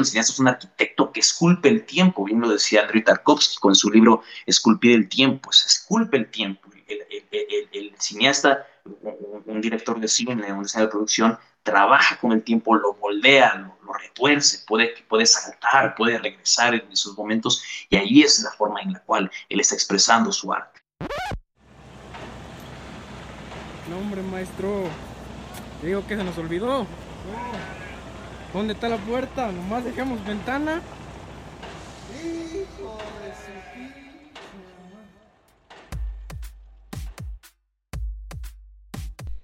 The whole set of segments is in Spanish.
el cineasta es un arquitecto que esculpe el tiempo, bien lo decía Andrei Tarkovsky con su libro Esculpir el tiempo, se esculpe el tiempo. El, cineasta, un, director de cine, un diseñador de producción, trabaja con el tiempo, lo moldea, lo, retuerce, puede, puede saltar, puede regresar en esos momentos, y ahí es la forma en la cual él está expresando su arte. No, hombre, maestro, digo que se nos olvidó. ¿Dónde está la puerta? Nomás dejamos ventana. Hijo de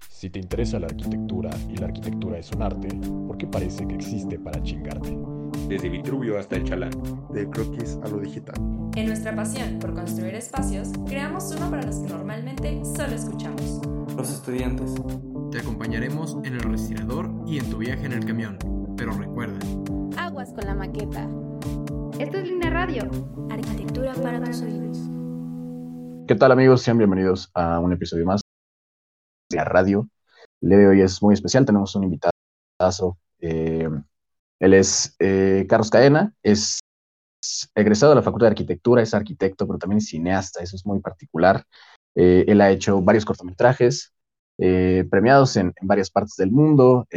Si te interesa la arquitectura y la arquitectura es un arte, ¿por qué parece que existe para chingarte? Desde Vitruvio hasta el Chalán. Del croquis a lo digital. En nuestra pasión por construir espacios, creamos uno para los que normalmente solo escuchamos. Los estudiantes. Te acompañaremos en el respirador y en tu viaje en el camión. Pero recuerda. Aguas con la maqueta. Esto es Línea Radio. Arquitectura para tus oídos. ¿Qué tal amigos? Sean bienvenidos a un episodio más de la radio. El día de hoy es muy especial. Tenemos un invitado. Eh, él es eh, Carlos Cadena. Es egresado de la Facultad de Arquitectura. Es arquitecto, pero también es cineasta. Eso es muy particular. Eh, él ha hecho varios cortometrajes premiados en, en, varias partes del mundo.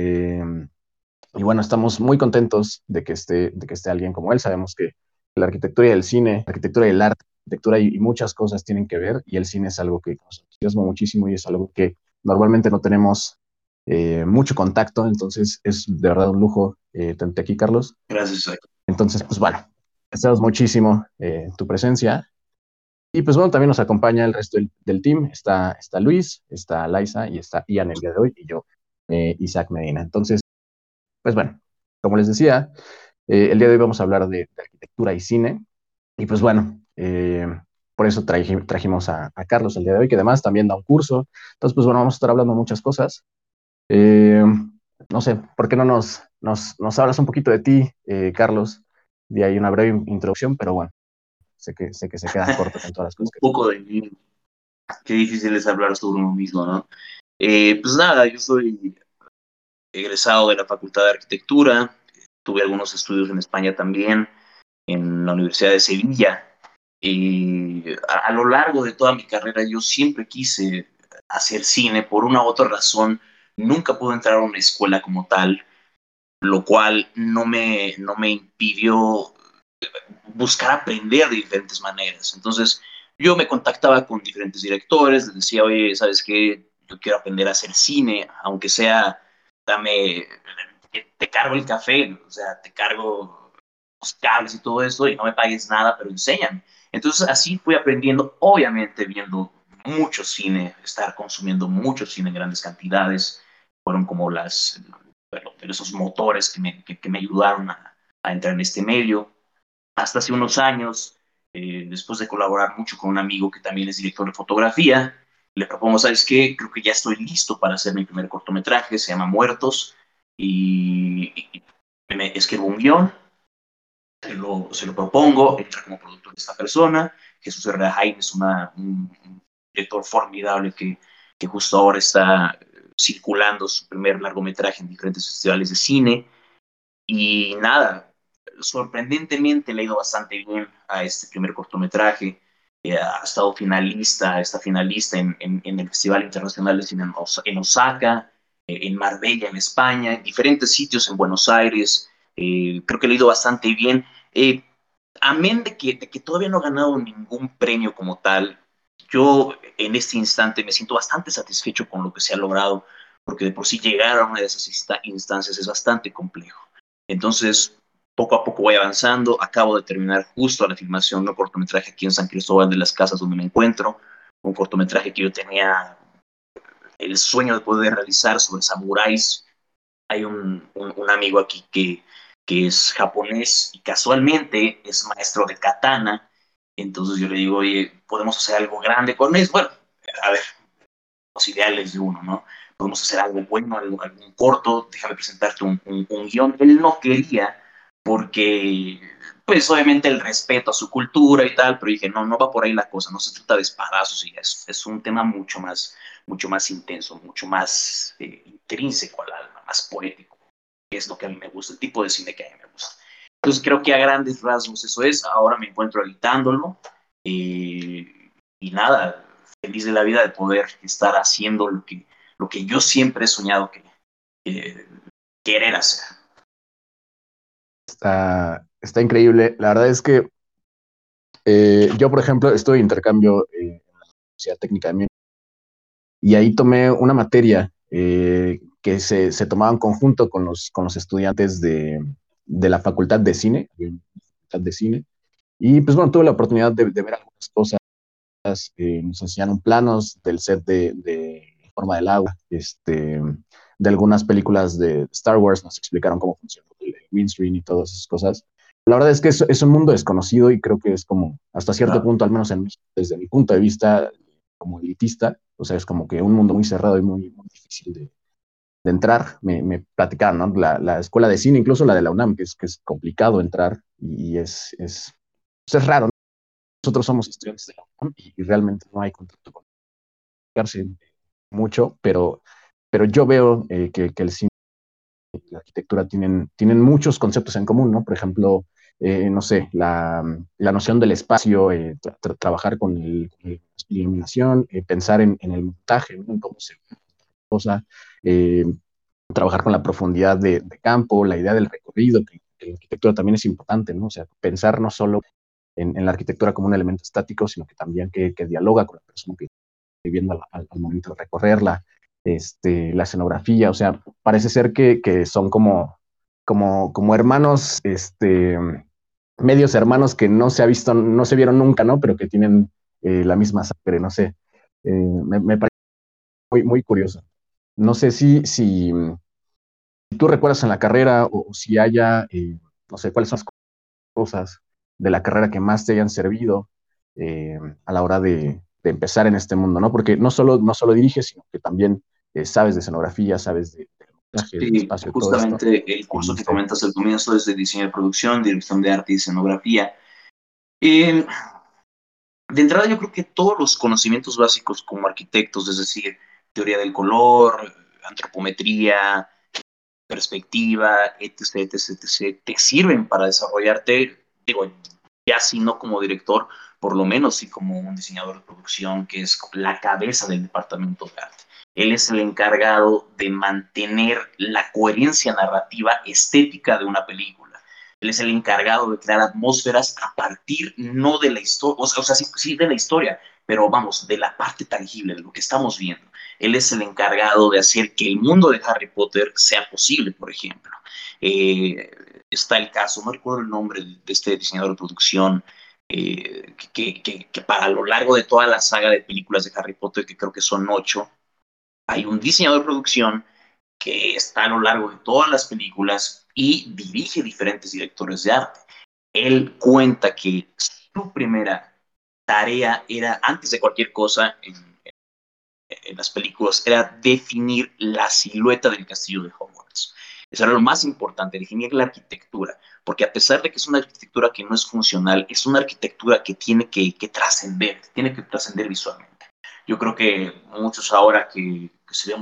Y bueno, estamos muy contentos de que esté, de que esté alguien como él. Sabemos que la arquitectura y el cine, la arquitectura y el arte, arquitectura y, muchas cosas tienen que ver y el cine es algo que nos entusiasma muchísimo y es algo que normalmente no tenemos eh, mucho contacto, entonces es de verdad un lujo eh, tenerte aquí, Carlos. Gracias. Entonces, pues bueno, agradecemos muchísimo eh, tu presencia. Y pues bueno, también nos acompaña el resto del, team. Está, está Luis, está Laisa y está Ian el día de hoy y yo, Isaac Medina. Entonces, pues bueno, como les decía, eh, el día de hoy vamos a hablar de, arquitectura y cine. Y pues bueno, eh, por eso trajimos a, Carlos el día de hoy, que además también da un curso. Entonces, pues bueno, vamos a estar hablando muchas cosas. Eh, no sé, ¿por qué no nos, nos, hablas un poquito de ti, Carlos? De ahí una breve introducción, pero bueno, sé que, sé que se queda corto con todas las cosas. un poco de mí. Qué difícil es hablar sobre uno mismo, ¿no? pues nada, yo soy egresado de la Facultad de Arquitectura, tuve algunos estudios en España también, en la Universidad de Sevilla. Y a, lo largo de toda mi carrera yo siempre quise hacer cine por una u otra razón. Nunca pude entrar a una escuela como tal, lo cual no me, no me impidió buscar aprender de diferentes maneras. Entonces yo me contactaba con diferentes directores, decía, oye, ¿sabes qué? Yo quiero aprender a hacer cine, aunque sea dame, te cargo el café, o sea, te cargo los cables y todo eso y no me pagues nada, pero enséñame. Entonces así fui aprendiendo, obviamente viendo mucho cine, estar consumiendo mucho cine en grandes cantidades, fueron como las, esos motores que me, que, me ayudaron a, a, entrar en este medio. Hasta hace unos años, eh, después de colaborar mucho con un amigo que también es director de fotografía, le propongo, ¿sabes qué? Creo que ya estoy listo para hacer mi primer cortometraje, se llama Muertos, y, me escribo un guion, se lo, se lo propongo, entra como productor de esta persona, Jesús Herrera Jaime es una, un, director formidable que, que justo ahora está circulando su primer largometraje en diferentes festivales de cine, y nada, sorprendentemente le ha ido bastante bien a este primer cortometraje. Eh, ha estado finalista, está finalista en, en, el Festival Internacional de Cine en Osaka, eh, en Marbella, en España, en diferentes sitios en Buenos Aires. Eh, creo que le ha ido bastante bien. amén de que, de que todavía no ha ganado ningún premio como tal, yo en este instante me siento bastante satisfecho con lo que se ha logrado, porque de por sí llegar a una de esas instancias es bastante complejo. Entonces, poco a poco voy avanzando. Acabo de terminar justo la filmación de un cortometraje aquí en San Cristóbal de las Casas donde me encuentro. Un cortometraje que yo tenía el sueño de poder realizar sobre samuráis. Hay un, un, amigo aquí que, que es japonés y casualmente es maestro de katana. Entonces yo le digo, oye, podemos hacer algo grande con eso. Bueno, a ver, los ideales de uno, ¿no? Podemos hacer algo bueno, algo, algún corto, déjame presentarte un, un, un guion. Él no quería porque, pues obviamente el respeto a su cultura y tal, pero dije, no, no va por ahí la cosa, no se trata de espadazos y es, un tema mucho más, mucho más intenso, mucho más eh, intrínseco al alma, más poético, que es lo que a mí me gusta, el tipo de cine que a mí me gusta. Entonces creo que a grandes rasgos eso es. Ahora me encuentro editándolo. y nada, feliz de la vida de poder estar haciendo lo que, lo que yo siempre he soñado que, querer hacer. Está, está increíble. La verdad es que eh, yo, por ejemplo, estoy en intercambio eh, en la Universidad Técnica de Múnich y ahí tomé una materia eh, que se, se, tomaba en conjunto con los, con los estudiantes de, de la Facultad de Cine, de Cine. Y pues bueno, tuve la oportunidad de, de ver algunas cosas. nos enseñaron planos del set de, de Forma del Agua, este, de algunas películas de Star Wars, nos explicaron cómo funciona el windscreen y todas esas cosas. La verdad es que es, es, un mundo desconocido y creo que es como, hasta cierto punto, al menos en, desde mi punto de vista como elitista, o sea, es como que un mundo muy cerrado y muy, muy difícil de, de, entrar. Me, me platicaron, ¿no? La, la, escuela de cine, incluso la de la UNAM, que es, que es complicado entrar y es, es, pues es raro. Nosotros somos estudiantes de la UNAM y, realmente no hay contacto con mucho, pero, pero yo veo eh, que, que el cine la arquitectura tienen, tienen muchos conceptos en común, ¿no? Por ejemplo, eh, no sé, la, la, noción del espacio, eh, tra tra trabajar con, la iluminación, eh, pensar en, el montaje, en cómo se cosa, eh, trabajar con la profundidad de, campo, la idea del recorrido, que, la arquitectura también es importante, ¿no? O sea, pensar no solo en, la arquitectura como un elemento estático, sino que también que, dialoga con la persona que está viviendo al, momento de recorrerla, este, la escenografía, o sea, parece ser que, que son como como, como hermanos, este, medios hermanos que no se ha visto, no se vieron nunca, ¿no? Pero que tienen eh, la misma sangre, no sé. Eh, me, me, parece muy, muy curioso. No sé si, si, tú recuerdas en la carrera o, si haya, eh, no sé, cuáles son las cosas de la carrera que más te hayan servido a la hora de, de, empezar en este mundo, ¿no? Porque no solo, no solo diriges, sino que también eh, sabes de escenografía, sabes de, Sí, espacio, justamente el curso que comentas al comienzo es de diseño de producción, dirección de arte y escenografía. Eh, de entrada yo creo que todos los conocimientos básicos como arquitectos, es decir, teoría del color, antropometría, perspectiva, etc., etc., etc., te sirven para desarrollarte, digo, ya si no como director, por lo menos sí como un diseñador de producción que es la cabeza del departamento de arte. Él es el encargado de mantener la coherencia narrativa estética de una película. Él es el encargado de crear atmósferas a partir no de la historia, o sea, sí, de la historia, pero vamos, de la parte tangible, de lo que estamos viendo. Él es el encargado de hacer que el mundo de Harry Potter sea posible, por ejemplo. Eh, está el caso, no recuerdo el nombre de este diseñador de producción, eh, que, que, que, para lo largo de toda la saga de películas de Harry Potter, que creo que son ocho, hay un diseñador de producción que está a lo largo de todas las películas y dirige diferentes directores de arte. Él cuenta que su primera tarea era, antes de cualquier cosa en, las películas, era definir la silueta del castillo de Hogwarts. Eso era lo más importante, definir la arquitectura, porque a pesar de que es una arquitectura que no es funcional, es una arquitectura que tiene que trascender, tiene que trascender visualmente. Yo creo que muchos ahora que, que sé,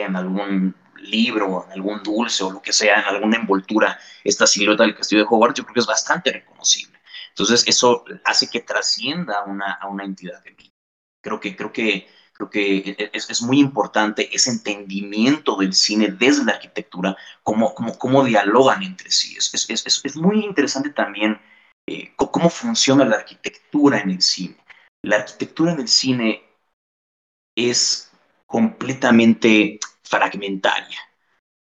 en algún libro, en algún dulce o lo que sea, en alguna envoltura, esta silueta del castillo de Hogwarts, yo creo que es bastante reconocible. Entonces, eso hace que trascienda una, a una entidad de mí. Creo que, creo que, creo que es, es, muy importante ese entendimiento del cine desde la arquitectura, cómo, cómo, cómo dialogan entre sí. Es, es, es muy interesante también eh, cómo funciona la arquitectura en el cine. La arquitectura en el cine es completamente fragmentaria.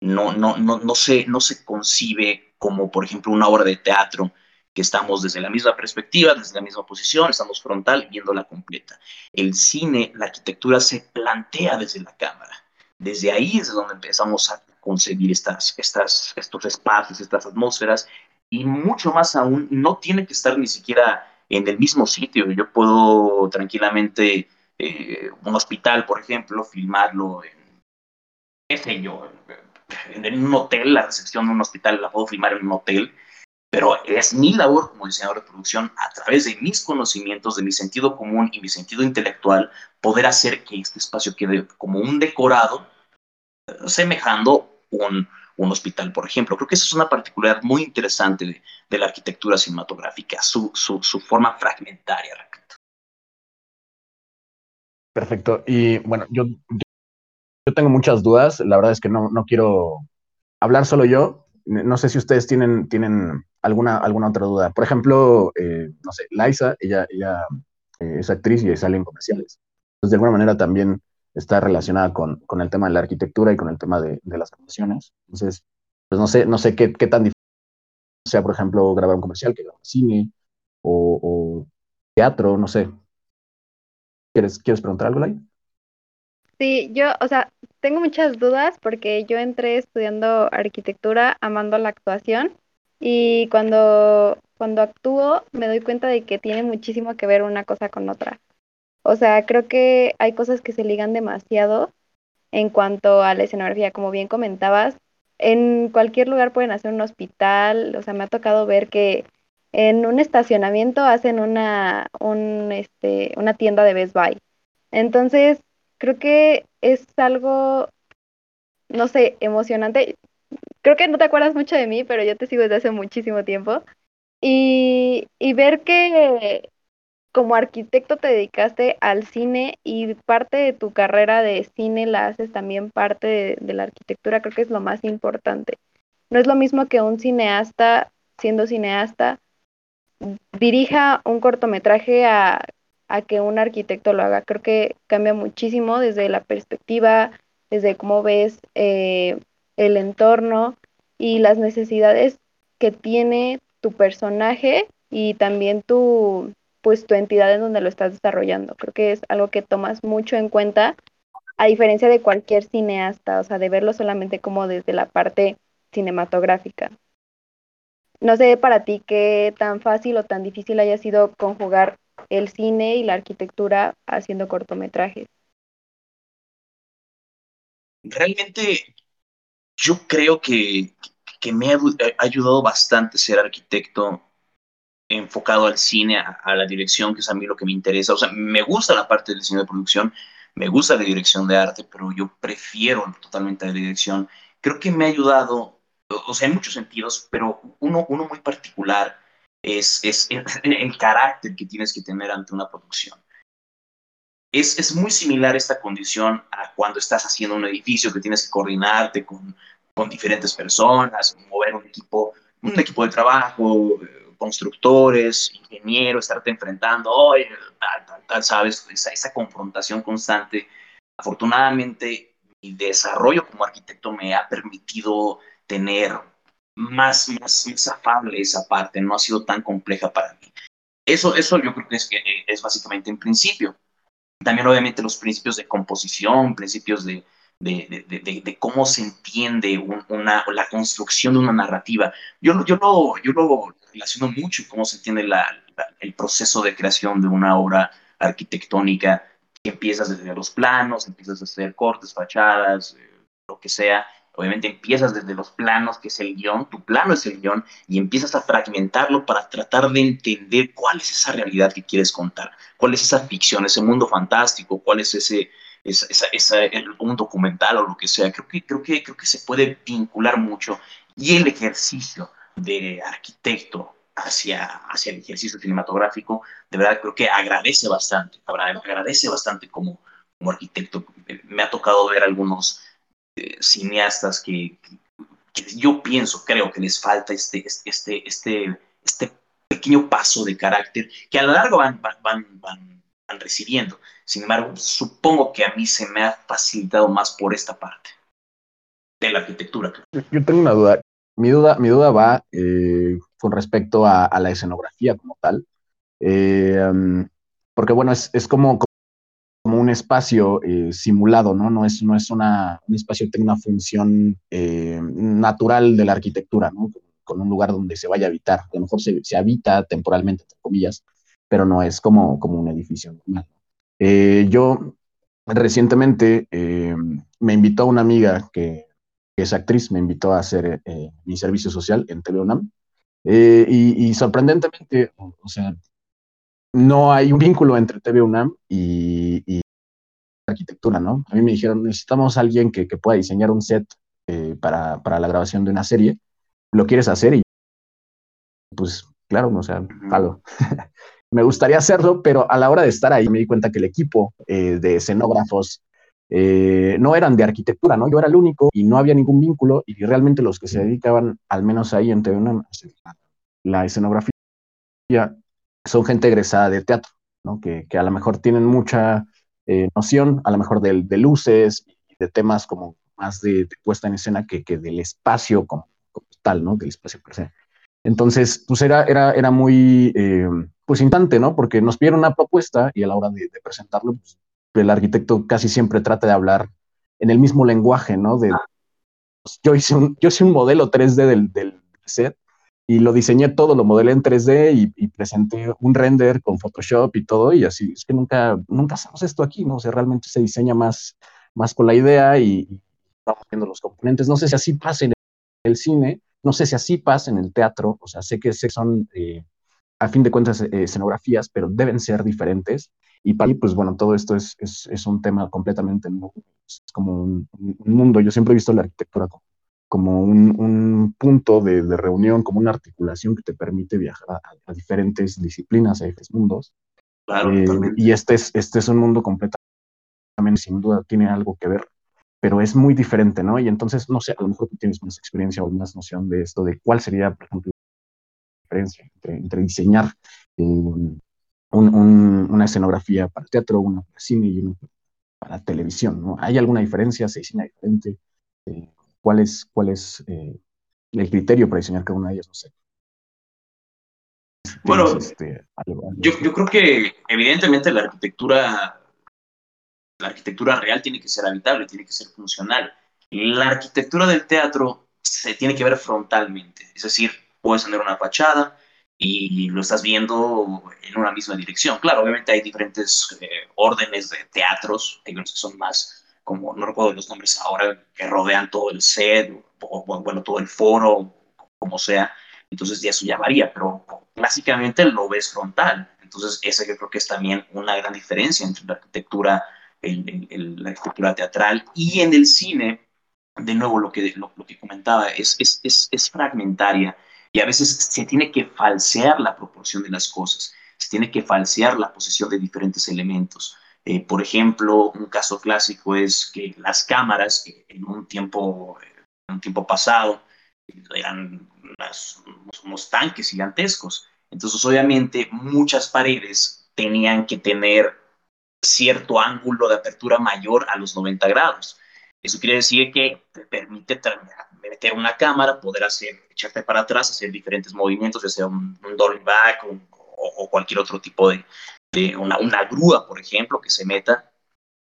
No, no, no, no, se, no se concibe como, por ejemplo, una obra de teatro que estamos desde la misma perspectiva, desde la misma posición, estamos frontal viéndola completa. El cine, la arquitectura se plantea desde la cámara. Desde ahí es donde empezamos a concebir estas, estas, estos espacios, estas atmósferas, y mucho más aún, no tiene que estar ni siquiera en el mismo sitio. Yo puedo tranquilamente eh, un hospital, por ejemplo, filmarlo en, qué sé yo, en, en, un hotel, la recepción de un hospital la puedo filmar en un hotel, pero es mi labor como diseñador de producción, a través de mis conocimientos, de mi sentido común y mi sentido intelectual, poder hacer que este espacio quede como un decorado, semejando un, un hospital, por ejemplo. Creo que esa es una particularidad muy interesante de, la arquitectura cinematográfica, su, su, forma fragmentaria. Perfecto. Y bueno, yo, yo tengo muchas dudas. La verdad es que no, no quiero hablar solo yo. No sé si ustedes tienen, tienen alguna, alguna otra duda. Por ejemplo, eh, no sé, Liza, ella, ella eh, es actriz y sale en comerciales. Entonces, de alguna manera también está relacionada con, con el tema de la arquitectura y con el tema de, de las canciones. Entonces, pues no sé, no sé qué, qué tan difícil sea, por ejemplo, grabar un comercial que grabar cine o, o teatro, no sé. ¿Quieres, ¿Quieres preguntar algo, Lai? Sí, yo, o sea, tengo muchas dudas porque yo entré estudiando arquitectura, amando la actuación, y cuando, cuando actúo me doy cuenta de que tiene muchísimo que ver una cosa con otra. O sea, creo que hay cosas que se ligan demasiado en cuanto a la escenografía, como bien comentabas, en cualquier lugar pueden hacer un hospital, o sea, me ha tocado ver que en un estacionamiento hacen una, un, este, una tienda de Best Buy. Entonces, creo que es algo, no sé, emocionante. Creo que no te acuerdas mucho de mí, pero yo te sigo desde hace muchísimo tiempo. Y, y ver que como arquitecto te dedicaste al cine y parte de tu carrera de cine la haces también parte de, la arquitectura, creo que es lo más importante. No es lo mismo que un cineasta, siendo cineasta, dirija un cortometraje a, a que un arquitecto lo haga. Creo que cambia muchísimo desde la perspectiva, desde cómo ves eh, el entorno y las necesidades que tiene tu personaje y también tu, pues, tu entidad en donde lo estás desarrollando. Creo que es algo que tomas mucho en cuenta, a diferencia de cualquier cineasta, o sea, de verlo solamente como desde la parte cinematográfica. No sé para ti qué tan fácil o tan difícil haya sido conjugar el cine y la arquitectura haciendo cortometrajes. Realmente yo creo que, que me ha ayudado bastante ser arquitecto enfocado al cine, a, la dirección, que es a mí lo que me interesa. O sea, me gusta la parte del cine de producción, me gusta la dirección de arte, pero yo prefiero totalmente la dirección. Creo que me ha ayudado, o sea, en muchos sentidos, pero uno, uno muy particular es, es el, el, carácter que tienes que tener ante una producción. Es, es, muy similar esta condición a cuando estás haciendo un edificio que tienes que coordinarte con, con diferentes personas, mover un equipo, un equipo de trabajo, constructores, ingenieros, estarte enfrentando, oye, tal, tal, tal, sabes, esa, esa confrontación constante. Afortunadamente, mi desarrollo como arquitecto me ha permitido tener más, más, más afable esa parte, no ha sido tan compleja para mí. Eso, eso yo creo que es, que es básicamente en principio. También obviamente los principios de composición, principios de, de, de, de, de cómo se entiende un, una, la construcción de una narrativa. Yo, yo, lo, yo lo relaciono mucho cómo se entiende la, el proceso de creación de una obra arquitectónica, empiezas desde los planos, empiezas a hacer cortes, fachadas, eh, lo que sea, Obviamente empiezas desde los planos, que es el guion, tu plano es el guion, y empiezas a fragmentarlo para tratar de entender cuál es esa realidad que quieres contar, cuál es esa ficción, ese mundo fantástico, cuál es ese, esa, esa, esa, un documental o lo que sea. Creo que, creo, que, creo que se puede vincular mucho. Y el ejercicio de arquitecto hacia, hacia el ejercicio cinematográfico, de verdad creo que agradece bastante, agradece bastante como, como arquitecto. Me ha tocado ver algunos eh, cineastas que, que, yo pienso, creo que les falta este, este, este, este pequeño paso de carácter que a lo largo van, van, van, van, van recibiendo. Sin embargo, supongo que a mí se me ha facilitado más por esta parte de la arquitectura. Yo tengo una duda. Mi duda, mi duda va eh, con respecto a, a, la escenografía como tal. Eh, porque bueno, es, es como, como un espacio eh, simulado, ¿no? No es, no es una, un espacio que tenga una función eh, natural de la arquitectura, ¿no? Con un lugar donde se vaya a habitar. A lo mejor se, se habita temporalmente, entre comillas, pero no es como, como un edificio normal. Eh, yo recientemente eh, me invitó una amiga que, que, es actriz, me invitó a hacer eh, mi servicio social en TVUNAM. Y, y, sorprendentemente, o, o sea, no hay un vínculo entre TV UNAM y, y, arquitectura, ¿no? A mí me dijeron, necesitamos a alguien que, que, pueda diseñar un set para, para, la grabación de una serie, lo quieres hacer y pues claro, o sea, jalo. me gustaría hacerlo, pero a la hora de estar ahí me di cuenta que el equipo eh, de escenógrafos eh, no eran de arquitectura, ¿no? Yo era el único y no había ningún vínculo y realmente los que se dedicaban, al menos ahí en la escenografía, son gente egresada de teatro, ¿no? Que, que a lo mejor tienen mucha eh, noción, a lo mejor de, de, luces y de temas como más de, puesta en escena que, que del espacio como, tal, ¿no? Del espacio per se. Entonces, pues era, era, era muy, pues instante, ¿no? Porque nos pidieron una propuesta y a la hora de, de presentarlo, pues, el arquitecto casi siempre trata de hablar en el mismo lenguaje, ¿no? De, pues, yo, hice un, yo hice un modelo 3D del, del set y lo diseñé todo, lo modelé en 3D y, y, presenté un render con Photoshop y todo, y así, es que nunca, nunca hacemos esto aquí, ¿no? O sea, realmente se diseña más, más con la idea y, y vamos viendo los componentes. No sé si así pasa en el cine, no sé si así pasa en el teatro, o sea, sé que son, eh, a fin de cuentas, eh, escenografías, pero deben ser diferentes. Y para mí, pues bueno, todo esto es, es, es un tema completamente nuevo, es como un, un, mundo. Yo siempre he visto la arquitectura como, como un, un punto de, de, reunión, como una articulación que te permite viajar a, a diferentes disciplinas, a diferentes mundos. Claro, eh, y este es, este es un mundo completamente, sin duda, tiene algo que ver pero es muy diferente, ¿no? Y entonces, no sé, a lo mejor tú tienes más experiencia o más noción de esto, de cuál sería, por ejemplo, diferencia entre, entre diseñar eh, un, un, una escenografía para teatro, una para cine y una para televisión, ¿no? ¿Hay alguna diferencia? ¿Se diseña diferente? Eh, ¿Cuál es, cuál es eh, el criterio para diseñar cada una de ellas? No sé. Bueno, este, algo, algo yo, yo creo que evidentemente la arquitectura la arquitectura real tiene que ser habitable, tiene que ser funcional. La arquitectura del teatro se tiene que ver frontalmente, es decir, puedes tener una fachada y lo estás viendo en una misma dirección. Claro, obviamente hay diferentes eh, órdenes de teatros, hay unos que son más, como no recuerdo los nombres ahora, que rodean todo el set, o, bueno, todo el foro, como sea. Entonces ya eso ya varía, pero básicamente lo ves frontal. Entonces esa yo creo que es también una gran diferencia entre la arquitectura el, el, la estructura teatral y en el cine, de nuevo lo que, lo, lo que comentaba, es, es, es, es fragmentaria y a veces se tiene que falsear la proporción de las cosas, se tiene que falsear la posición de diferentes elementos. Eh, por ejemplo, un caso clásico es que las cámaras en un tiempo, un tiempo pasado eran unas, unos tanques gigantescos. Entonces, obviamente, muchas paredes tenían que tener cierto ángulo de apertura mayor a los 90 grados. Eso quiere decir que te permite meter una cámara, poder hacer, echarte para atrás, hacer diferentes movimientos, ya sea un, un dolly back o, o, cualquier otro tipo de, de una, una, grúa, por ejemplo, que se meta.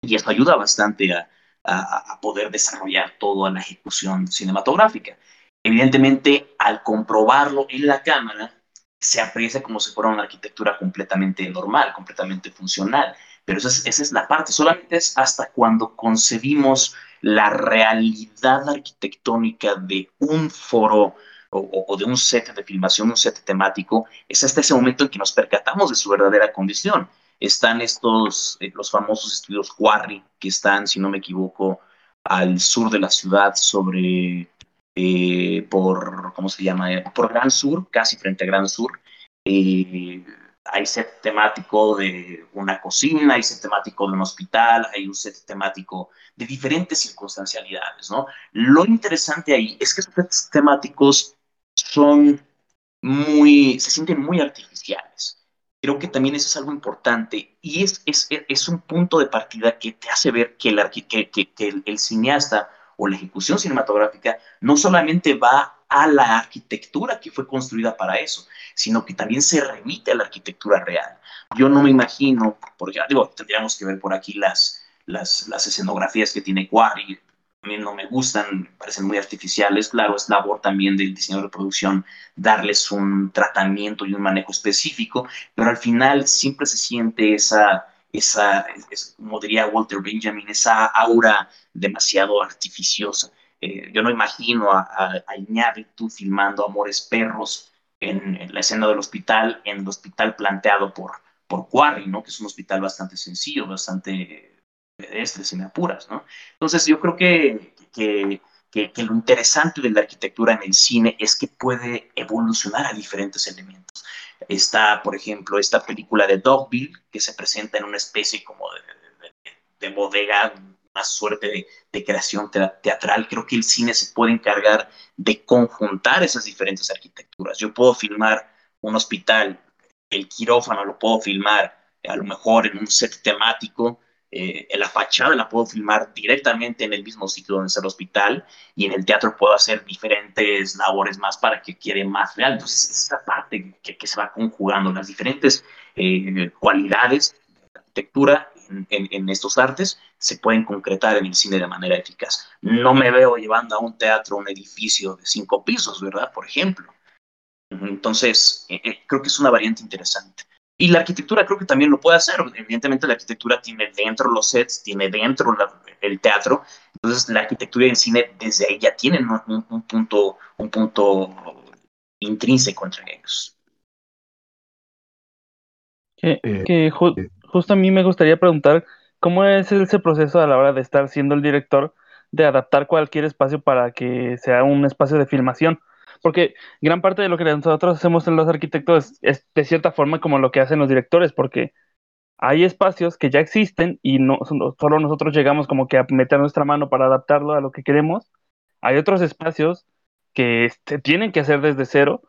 Y esto ayuda bastante a, a, a poder desarrollar toda la ejecución cinematográfica. Evidentemente, al comprobarlo en la cámara, se aprecia como si fuera una arquitectura completamente normal, completamente funcional. Pero esa es, esa es la parte, solamente es hasta cuando concebimos la realidad arquitectónica de un foro o, de un set de filmación, un set temático, es hasta ese momento en que nos percatamos de su verdadera condición. Están estos, eh, los famosos estudios Quarry, que están, si no me equivoco, al sur de la ciudad, sobre, eh, por, ¿cómo se llama? Por Gran Sur, casi frente a Gran Sur. Eh, hay set temático de una cocina, hay set temático de un hospital, hay un set temático de diferentes circunstancialidades, ¿no? Lo interesante ahí es que esos sets temáticos son muy, se sienten muy artificiales. Creo que también eso es algo importante y es, es, es un punto de partida que te hace ver que el, que, que, que el, el cineasta o la ejecución cinematográfica no solamente va a la arquitectura que fue construida para eso, sino que también se remite a la arquitectura real. Yo no me imagino, porque digo, tendríamos que ver por aquí las, las, escenografías que tiene Quarry, a mí no me gustan, parecen muy artificiales, claro, es labor también del diseñador de producción darles un tratamiento y un manejo específico, pero al final siempre se siente esa, esa, es, como diría Walter Benjamin, esa aura demasiado artificiosa. Eh, yo no imagino a, a, a Iñárritu filmando Amores Perros en, en, la escena del hospital, en el hospital planteado por, por Quarry, ¿no? que es un hospital bastante sencillo, bastante pedestre, si me apuras. ¿no? Entonces yo creo que, que, que, que, lo interesante de la arquitectura en el cine es que puede evolucionar a diferentes elementos. Está, por ejemplo, esta película de Dogville, que se presenta en una especie como de, de, de bodega, suerte de, creación teatral. Creo que el cine se puede encargar de conjuntar esas diferentes arquitecturas. Yo puedo filmar un hospital, el quirófano lo puedo filmar a lo mejor en un set temático, eh, en la fachada la puedo filmar directamente en el mismo sitio donde está el hospital y en el teatro puedo hacer diferentes labores más para que quede más real. Entonces, es esa parte que, que, se va conjugando, las diferentes eh, cualidades de la arquitectura en, en, estos artes se pueden concretar en el cine de manera eficaz. No me veo llevando a un teatro un edificio de cinco pisos, ¿verdad? Por ejemplo. Entonces, eh, eh, creo que es una variante interesante. Y la arquitectura creo que también lo puede hacer. Evidentemente la arquitectura tiene dentro los sets, tiene dentro la, el teatro. Entonces la arquitectura y el cine desde ahí ya tienen un, un, un punto, un punto intrínseco entre ellos. Que, que ju justo a mí me gustaría preguntar cómo es ese proceso a la hora de estar siendo el director de adaptar cualquier espacio para que sea un espacio de filmación porque gran parte de lo que nosotros hacemos en los arquitectos es, de cierta forma como lo que hacen los directores, porque hay espacios que ya existen y no solo nosotros llegamos como que a meter nuestra mano para adaptarlo a lo que queremos. Hay otros espacios que tienen que hacer desde cero,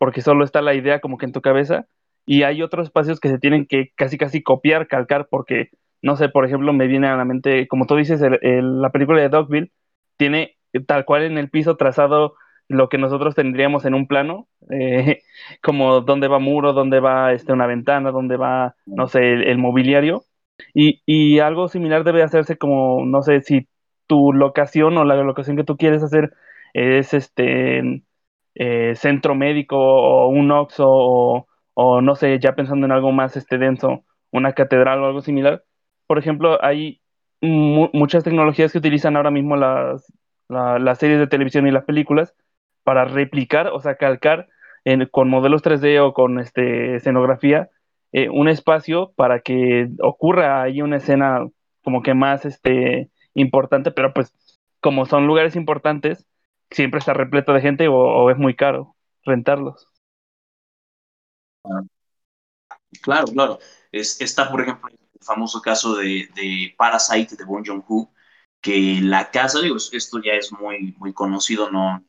porque solo está la idea como que en tu cabeza, y hay otros espacios que se tienen que casi casi copiar, calcar, porque, no sé, por ejemplo, me viene a la mente, como tú dices, el, el, la película de Dogville tiene tal cual en el piso trazado lo que nosotros tendríamos en un plano, eh, como dónde va muro, dónde va este, una ventana, dónde va, no sé, el, mobiliario. Y, y, algo similar debe hacerse como, no sé, si tu locación o la locación que tú quieres hacer es este eh, centro médico o un OXO o, o, no sé, ya pensando en algo más este denso, una catedral o algo similar. Por ejemplo, hay mu muchas tecnologías que utilizan ahora mismo las, la, las series de televisión y las películas para replicar, o sea, calcar con modelos 3D o con este, escenografía eh, un espacio para que ocurra ahí una escena como que más este, importante, pero pues como son lugares importantes, siempre está repleto de gente o es muy caro rentarlos. Claro, claro. Es, está, por ejemplo, el famoso caso de, Parasite de Bong Joon-ho, que la casa, digo, esto ya es muy, muy conocido, no,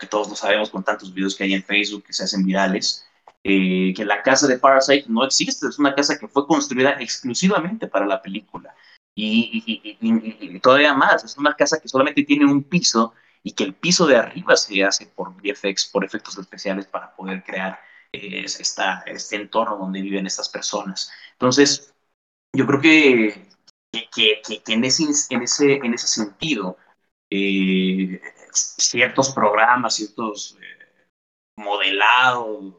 que todos lo sabemos con tantos videos que hay en Facebook que se hacen virales, eh, que la casa de Parasite no existe, es una casa que fue construida exclusivamente para la película. Y, y, y, y, todavía más, es una casa que solamente tiene un piso y que el piso de arriba se hace por VFX, por efectos especiales para poder crear eh, esta, este entorno donde viven estas personas. Entonces, yo creo que, que, en, ese, en, ese, en ese sentido, eh, ciertos programas, ciertos eh, modelados,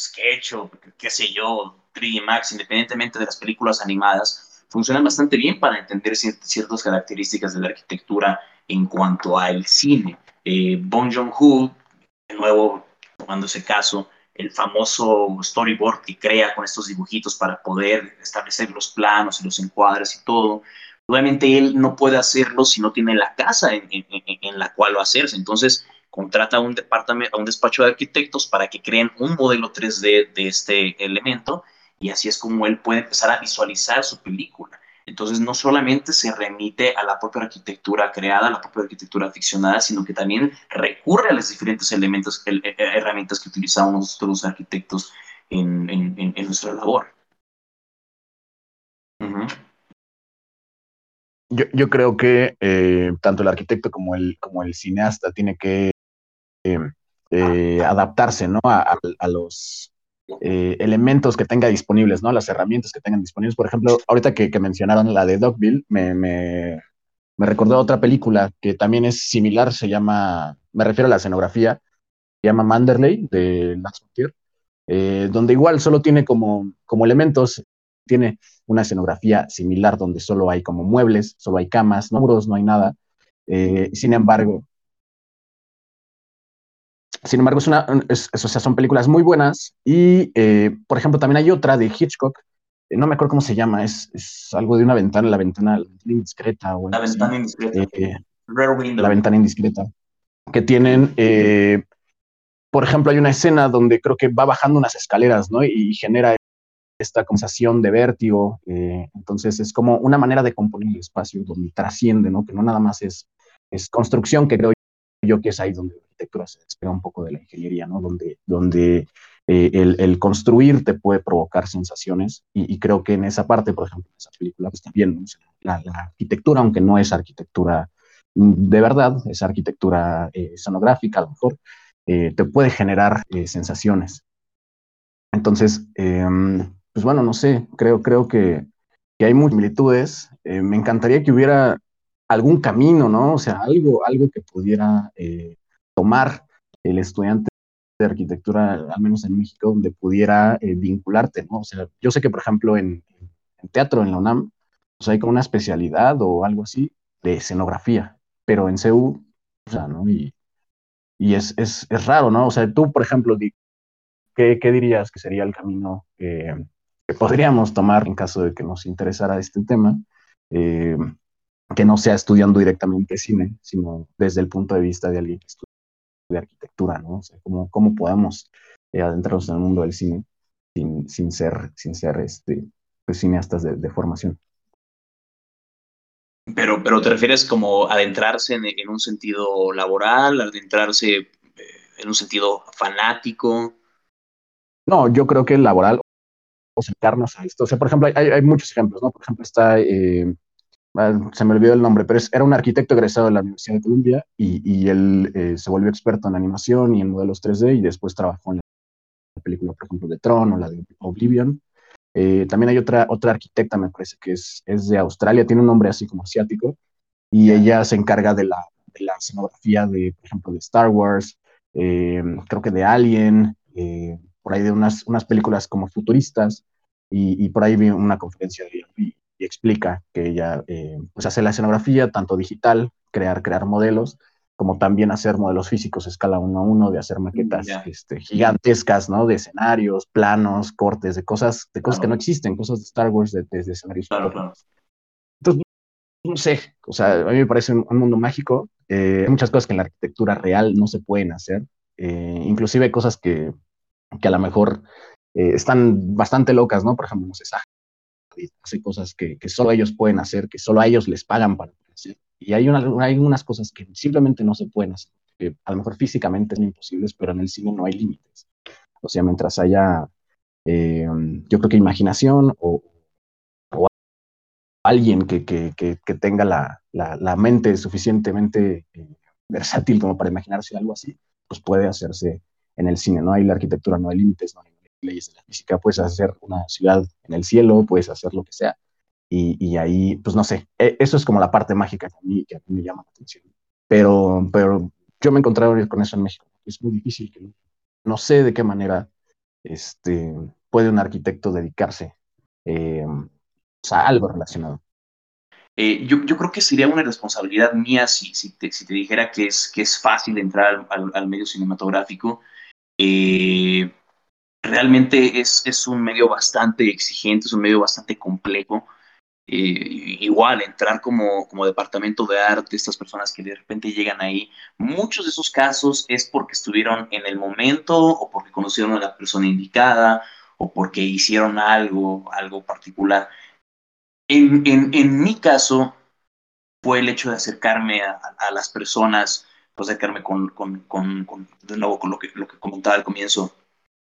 SketchUp, qué sé yo, 3D Max, independientemente de las películas animadas, funcionan bastante bien para entender ciertas características de la arquitectura en cuanto al cine. Eh, Bong Joon-ho, de nuevo, tomando ese caso, el famoso storyboard que crea con estos dibujitos para poder establecer los planos y los encuadres y todo, Obviamente él no puede hacerlo si no tiene la casa en, la cual lo hacerse. Entonces contrata a un, departamento, a un despacho de arquitectos para que creen un modelo 3D de este elemento y así es como él puede empezar a visualizar su película. Entonces no solamente se remite a la propia arquitectura creada, a la propia arquitectura ficcionada, sino que también recurre a los diferentes elementos, herramientas que utilizamos nosotros los arquitectos en, en, en nuestra labor. Yo, yo, creo que eh, tanto el arquitecto como el, como el cineasta tiene que eh, eh, adaptarse ¿no? a, a los eh, elementos que tenga disponibles, ¿no? las herramientas que tengan disponibles. Por ejemplo, ahorita que, mencionaron la de Dogville, me, me, me, recordó otra película que también es similar, se llama, me refiero a la escenografía, se llama Manderley de Last Frontier, donde igual solo tiene como, como elementos tiene una escenografía similar donde solo hay como muebles, solo hay camas, no muros, no hay nada. Eh, sin embargo, sin embargo, es una, es, es, o sea, son películas muy buenas y, eh, por ejemplo, también hay otra de Hitchcock, eh, no me acuerdo cómo se llama, es, es, algo de una ventana, la ventana, indiscreta. O la ventana indiscreta. Eh, La ventana indiscreta. Que tienen, eh, por ejemplo, hay una escena donde creo que va bajando unas escaleras, ¿no? Y genera esta sensación de vértigo. Entonces es como una manera de componer el espacio donde trasciende, ¿no? Que no nada más es, es construcción, que creo yo que es ahí donde arquitectura se despega un poco de la ingeniería, ¿no? Donde, donde eh, el, construir te puede provocar sensaciones y, creo que en esa parte, por ejemplo, en esa película, pues también la, arquitectura, aunque no es arquitectura de verdad, es arquitectura eh, sonográfica a lo mejor, eh, te puede generar sensaciones. Entonces, em, pues bueno, no sé, creo, creo que, que hay muchas similitudes. me encantaría que hubiera algún camino, ¿no? O sea, algo, algo que pudiera tomar el estudiante de arquitectura, al menos en México, donde pudiera eh, vincularte, ¿no? O sea, yo sé que, por ejemplo, en, teatro, en la UNAM, pues hay como una especialidad o algo así de escenografía, pero en CEU, o sea, ¿no? Y, y es, es, es, raro, ¿no? O sea, tú, por ejemplo, ¿qué, qué dirías que sería el camino que podríamos tomar en caso de que nos interesara este tema? Eh, que no sea estudiando directamente cine, sino desde el punto de vista de alguien que estudia de arquitectura, ¿no? O sea, cómo, cómo podemos eh, adentrarnos en el mundo del cine sin, sin ser, sin ser este, pues, cineastas de, formación. Pero, pero te refieres como adentrarse en, un sentido laboral, adentrarse eh, en un sentido fanático. No, yo creo que laboral o acercarnos a esto. O sea, por ejemplo, hay, hay muchos ejemplos, ¿no? Por ejemplo, está eh, se me olvidó el nombre, pero era un arquitecto egresado de la Universidad de Columbia y, él eh, se volvió experto en animación y en modelos 3D y después trabajó en la película, por ejemplo, de Tron o la de Oblivion. Eh, también hay otra, otra arquitecta, me parece que es, es de Australia, tiene un nombre así como asiático y ella se encarga de la, de la escenografía de, por ejemplo, de Star Wars, eh, creo que de Alien, por ahí de unas, unas películas como futuristas y, y por ahí vi una conferencia de ella y explica que ella eh, pues hace la escenografía, tanto digital, crear, crear modelos, como también hacer modelos físicos escala uno a uno, de hacer maquetas este, gigantescas, ¿no? De escenarios, planos, cortes, de cosas, de cosas que no existen, cosas de Star Wars, de, de, escenarios. Entonces, no sé, o sea, a mí me parece un, mundo mágico. Eh, hay muchas cosas que en la arquitectura real no se pueden hacer, eh, inclusive cosas que, que a lo mejor están bastante locas, ¿no? Por ejemplo, no sé, hace cosas que, que, solo ellos pueden hacer, que solo a ellos les pagan para hacer. Y hay, una, hay unas cosas que simplemente no se pueden hacer, que a lo mejor físicamente son imposibles, pero en el cine no hay límites. O sea, mientras haya, eh, yo creo que imaginación o, o alguien que, que, que, tenga la, la, la, mente suficientemente eh, versátil como para imaginarse algo así, pues puede hacerse en el cine. No hay la arquitectura, no hay límites, no hay leyes de la física, puedes hacer una ciudad en el cielo, puedes hacer lo que sea. Y, y ahí, pues no sé, e, eso es como la parte mágica que a mí, que a mí me llama la atención. Pero, pero yo me encontré con eso en México. Es muy difícil que no sé de qué manera este, puede un arquitecto dedicarse eh, a algo relacionado. Eh, yo, yo, creo que sería una responsabilidad mía si, si, te, si te dijera que es, que es fácil entrar al, al medio cinematográfico. Eh, realmente es, es un medio bastante exigente, es un medio bastante complejo. Eh, igual, entrar como, como departamento de arte, estas personas que de repente llegan ahí, muchos de esos casos es porque estuvieron en el momento o porque conocieron a la persona indicada o porque hicieron algo, algo particular. En, en, en mi caso, fue el hecho de acercarme a, a las personas, acercarme con, con, con, con, de nuevo con lo que, lo que comentaba al comienzo,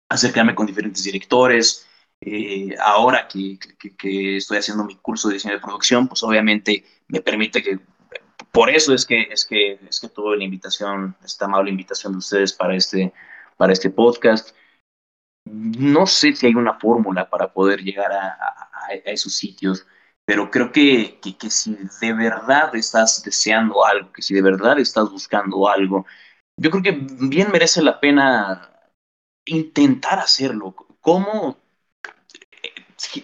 acercarme con diferentes directores. Eh, ahora que, que, estoy haciendo mi curso de diseño de producción, pues obviamente me permite que, por eso es que, es que, es que tuve la invitación, esta amable invitación de ustedes para este, para este podcast. No sé si hay una fórmula para poder llegar a, a, a esos sitios, pero creo que, que, que, si de verdad estás deseando algo, que si de verdad estás buscando algo, yo creo que bien merece la pena intentar hacerlo. ¿Cómo?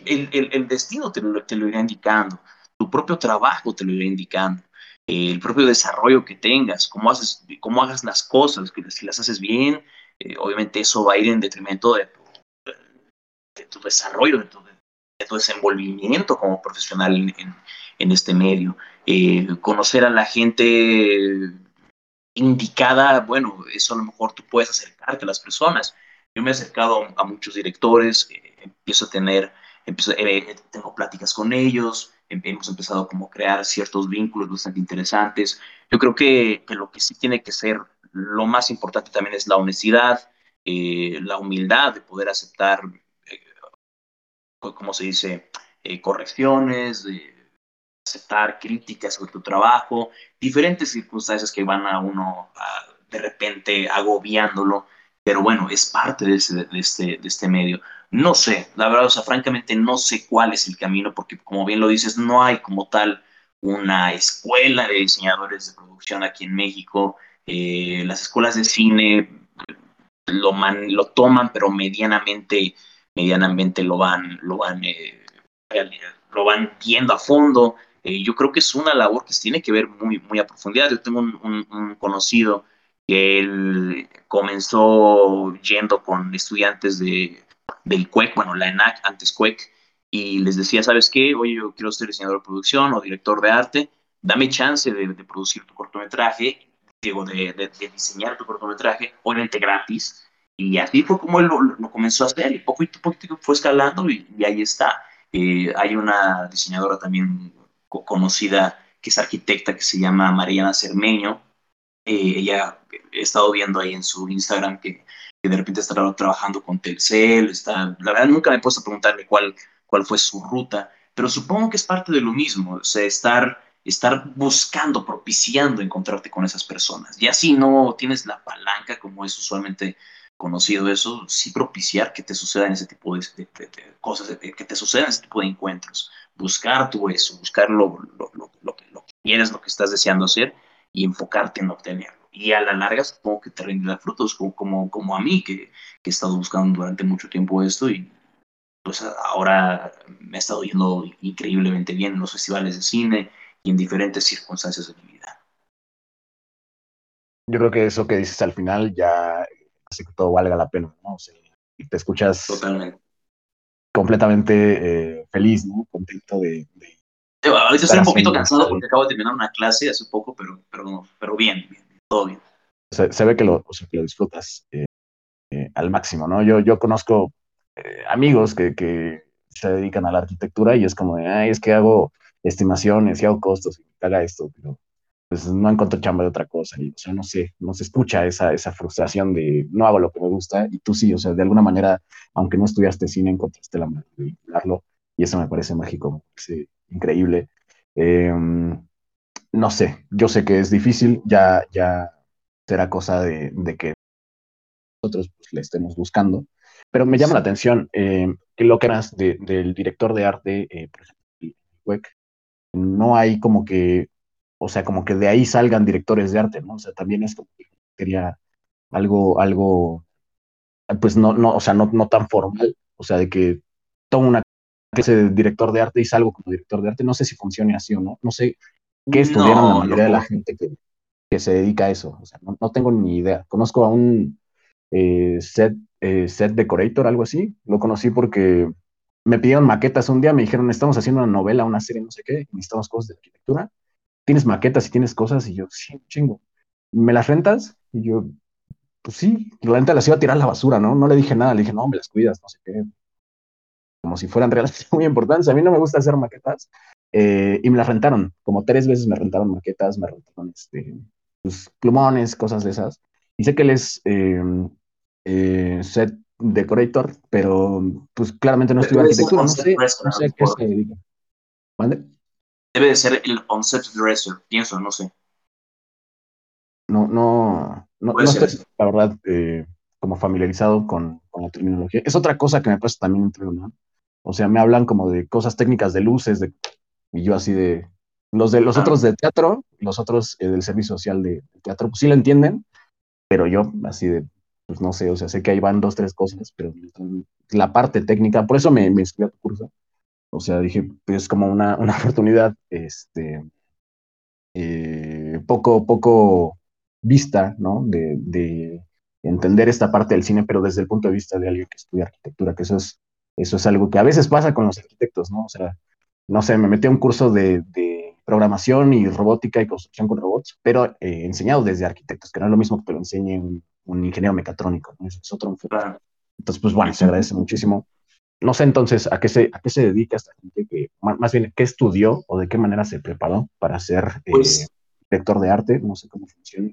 El, el, el destino te lo, te lo, irá indicando, tu propio trabajo te lo irá indicando, el propio desarrollo que tengas, cómo, haces, cómo hagas las cosas, que si las haces bien, eh, obviamente eso va a ir en detrimento de tu, de tu desarrollo, de tu, de tu, desenvolvimiento como profesional en, en, en este medio. eh, conocer a la gente indicada, bueno, eso a lo mejor tú puedes acercarte a las personas. Yo me he acercado a, muchos directores, eh, empiezo a tener, empiezo, eh, tengo pláticas con ellos, em, hemos empezado como a crear ciertos vínculos bastante interesantes. Yo creo que, lo que sí tiene que ser lo más importante también es la honestidad, la humildad de poder aceptar, como se dice, correcciones, aceptar críticas sobre tu trabajo, diferentes circunstancias que van a uno de repente agobiándolo, pero bueno, es parte de, este, de, este, medio. No sé, la verdad, o sea, francamente no sé cuál es el camino, porque como bien lo dices, no hay como tal una escuela de diseñadores de producción aquí en México. Eh, las escuelas de cine lo, lo toman, pero medianamente, medianamente lo van, lo van, eh, lo van viendo a fondo. Eh, yo creo que es una labor que tiene que ver muy, muy a profundidad. Yo tengo un, conocido él comenzó yendo con estudiantes de, del CUEC, bueno, la ENAC, antes CUEC, y les decía, ¿sabes qué? Oye, yo quiero ser diseñador de producción o director de arte, dame chance de, producir tu cortometraje, digo, de, diseñar tu cortometraje, obviamente gratis, y así fue como él lo, comenzó a hacer, y poco a poco fue escalando, y, ahí está. Eh, hay una diseñadora también conocida que es arquitecta que se llama Mariana Cermeño. Eh, ella he estado viendo ahí en su Instagram que, de repente está trabajando con Telcel. Está, la verdad nunca me he puesto a preguntarle cuál, cuál fue su ruta, pero supongo que es parte de lo mismo, o sea, estar, estar buscando, propiciando encontrarte con esas personas. Y así no tienes la palanca como es usualmente conocido eso, sí propiciar que te sucedan ese tipo de, cosas, que te sucedan ese tipo de encuentros buscar tu eso, buscar lo, lo, lo, lo, que, lo que quieres, lo que estás deseando hacer y enfocarte en obtenerlo. Y a la larga supongo que te rendirá frutos, como, como, como a mí, que, que, he estado buscando durante mucho tiempo esto y pues ahora me ha estado yendo increíblemente bien en los festivales de cine y en diferentes circunstancias de mi vida. Yo creo que eso que dices al final ya hace que todo valga la pena, ¿no? O sea, te escuchas Totalmente completamente eh, feliz, ¿no? Contento de... Ahorita estoy un poquito cansado porque acabo de terminar una clase hace poco, pero, pero, pero bien, bien, todo bien. Se, ve que lo, o sea, que lo disfrutas eh, eh, al máximo, ¿no? Yo, yo conozco amigos que, que, se dedican a la arquitectura y es como de, ay, es que hago estimaciones y hago costos y haga esto, pero pues no encuentro chamba de otra cosa. Y, o sea, no sé, no se escucha esa, esa frustración de no hago lo que me gusta y tú sí, o sea, de alguna manera, aunque no estudiaste cine, encontraste la manera de vincularlo y eso me parece mágico, parece increíble. Em, no sé, yo sé que es difícil, ya, ya será cosa de, de que nosotros pues, le estemos buscando, pero me llama la atención eh, que lo que más del director de arte, eh, por ejemplo, no hay como que o sea, como que de ahí salgan directores de arte, ¿no? O sea, también es como que sería algo, algo, pues no, no, o sea, no, no tan formal, o sea, de que tomo una clase de director de arte y salgo como director de arte, no sé si funcione así o no, no sé qué estudiaron la mayoría de la gente que, que, se dedica a eso, o sea, no, no tengo ni idea. Conozco a un eh, set, eh, set decorator, algo así, lo conocí porque me pidieron maquetas un día, me dijeron, estamos haciendo una novela, una serie, no sé qué, necesitamos cosas de arquitectura tienes maquetas y tienes cosas, y yo, sí, chingo, ¿me las rentas? Y yo, pues sí, la renta las iba a tirar a la basura, ¿no? No le dije nada, le dije, no, me las cuidas, no sé qué. Como si fueran realmente muy importantes. A mí no me gusta hacer maquetas. Eh, y me las rentaron, como tres veces me rentaron maquetas, me rentaron este, pues, plumones, cosas de esas. Y sé que él es em, eh, set decorator, pero pues claramente no estudió arquitectura, no sé, no sé qué se dedica. ¿Mande? debe de ser el concept dresser, pienso, no sé. No, no, no, no estoy, la verdad, eh, como familiarizado con, con, la terminología. Es otra cosa que me pasa también entre ¿no? O sea, me hablan como de cosas técnicas de luces, de, y yo así de, los de los ah. otros de teatro, los otros eh, del servicio social de, teatro, pues sí lo entienden, pero yo así de, pues no sé, o sea, sé que ahí van dos, tres cosas, pero la parte técnica, por eso me, me inscribí a tu curso, o sea, dije, pues como una, una oportunidad este, eh, poco, poco vista, ¿no? De, de, entender esta parte del cine, pero desde el punto de vista de alguien que estudia arquitectura, que eso es, eso es algo que a veces pasa con los arquitectos, ¿no? O sea, no sé, me metí a un curso de, de programación y robótica y construcción con robots, pero eh, enseñado desde arquitectos, que no es lo mismo que te lo enseñe un, ingeniero mecatrónico, es, otro enfoque. Entonces, pues bueno, se agradece muchísimo. No sé entonces a qué se, a qué se dedica esta gente, que, más bien qué estudió o de qué manera se preparó para ser eh, pues, director de arte, no sé cómo funciona.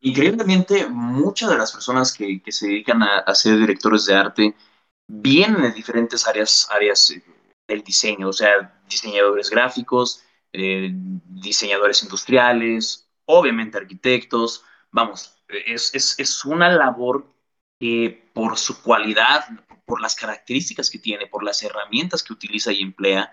increíblemente, muchas de las personas que, que se dedican a, a, ser directores de arte vienen de diferentes áreas, áreas eh, del diseño, o sea, diseñadores gráficos, eh, diseñadores industriales, obviamente arquitectos, vamos, es, es, es una labor que por su cualidad, por las características que tiene, por las herramientas que utiliza y emplea,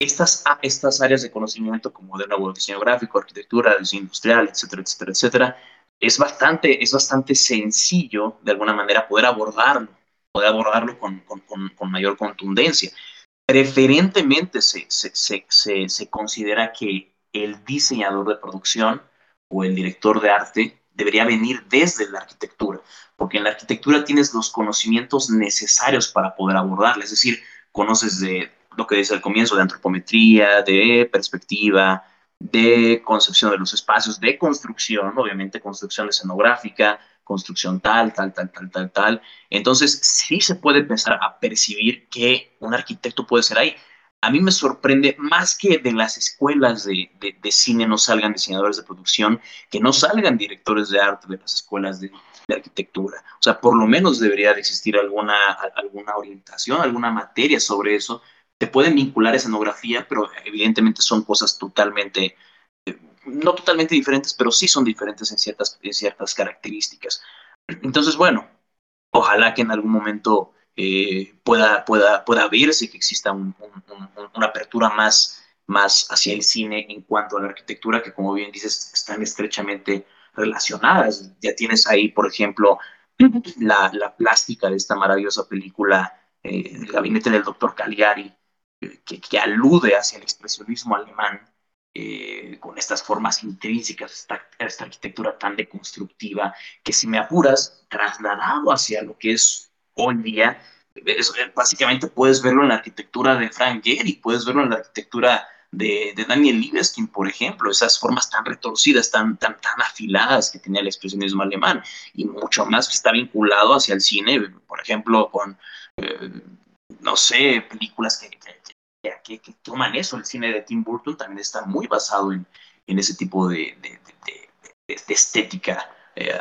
estas, estas áreas de conocimiento como de nuevo diseño gráfico, arquitectura, diseño industrial, etcétera, etcétera, etcétera, es bastante, es bastante sencillo de alguna manera poder abordarlo, poder abordarlo con, con, con, mayor contundencia. Preferentemente se, se, se, se considera que el diseñador de producción o el director de arte debería venir desde la arquitectura, porque en la arquitectura tienes los conocimientos necesarios para poder abordarla, es decir, conoces de lo que dice al comienzo de antropometría, de perspectiva, de concepción de los espacios, de construcción, obviamente construcción escenográfica, construcción tal, tal, tal, tal, tal, tal. Entonces, sí se puede empezar a percibir que un arquitecto puede ser ahí a mí me sorprende más que de las escuelas de, cine no salgan diseñadores de producción, que no salgan directores de arte de las escuelas de, arquitectura. O sea, por lo menos debería de existir alguna, alguna orientación, alguna materia sobre eso. Te pueden vincular escenografía, pero evidentemente son cosas totalmente, no totalmente diferentes, pero sí son diferentes en ciertas, en ciertas características. Entonces, bueno, ojalá que en algún momento eh, pueda, pueda, pueda verse que exista una apertura más, más hacia el cine en cuanto a la arquitectura, que como bien dices, están estrechamente relacionadas. Ya tienes ahí, por ejemplo, la, la plástica de esta maravillosa película, eh, El gabinete del doctor Caligari, que, que, alude hacia el expresionismo alemán, eh, con estas formas intrínsecas, esta, esta arquitectura tan deconstructiva, que si me apuras, trasladado hacia lo que es hoy día, eh, básicamente puedes verlo en la arquitectura de Frank Gehry, puedes verlo en la arquitectura de, Daniel Libeskind, por ejemplo, esas formas tan retorcidas, tan, tan, tan afiladas que tenía el expresionismo alemán, y mucho más que está vinculado hacia el cine, por ejemplo, con, eh, no sé, películas que, que, toman eso, el cine de Tim Burton también está muy basado en, en ese tipo de, estética eh,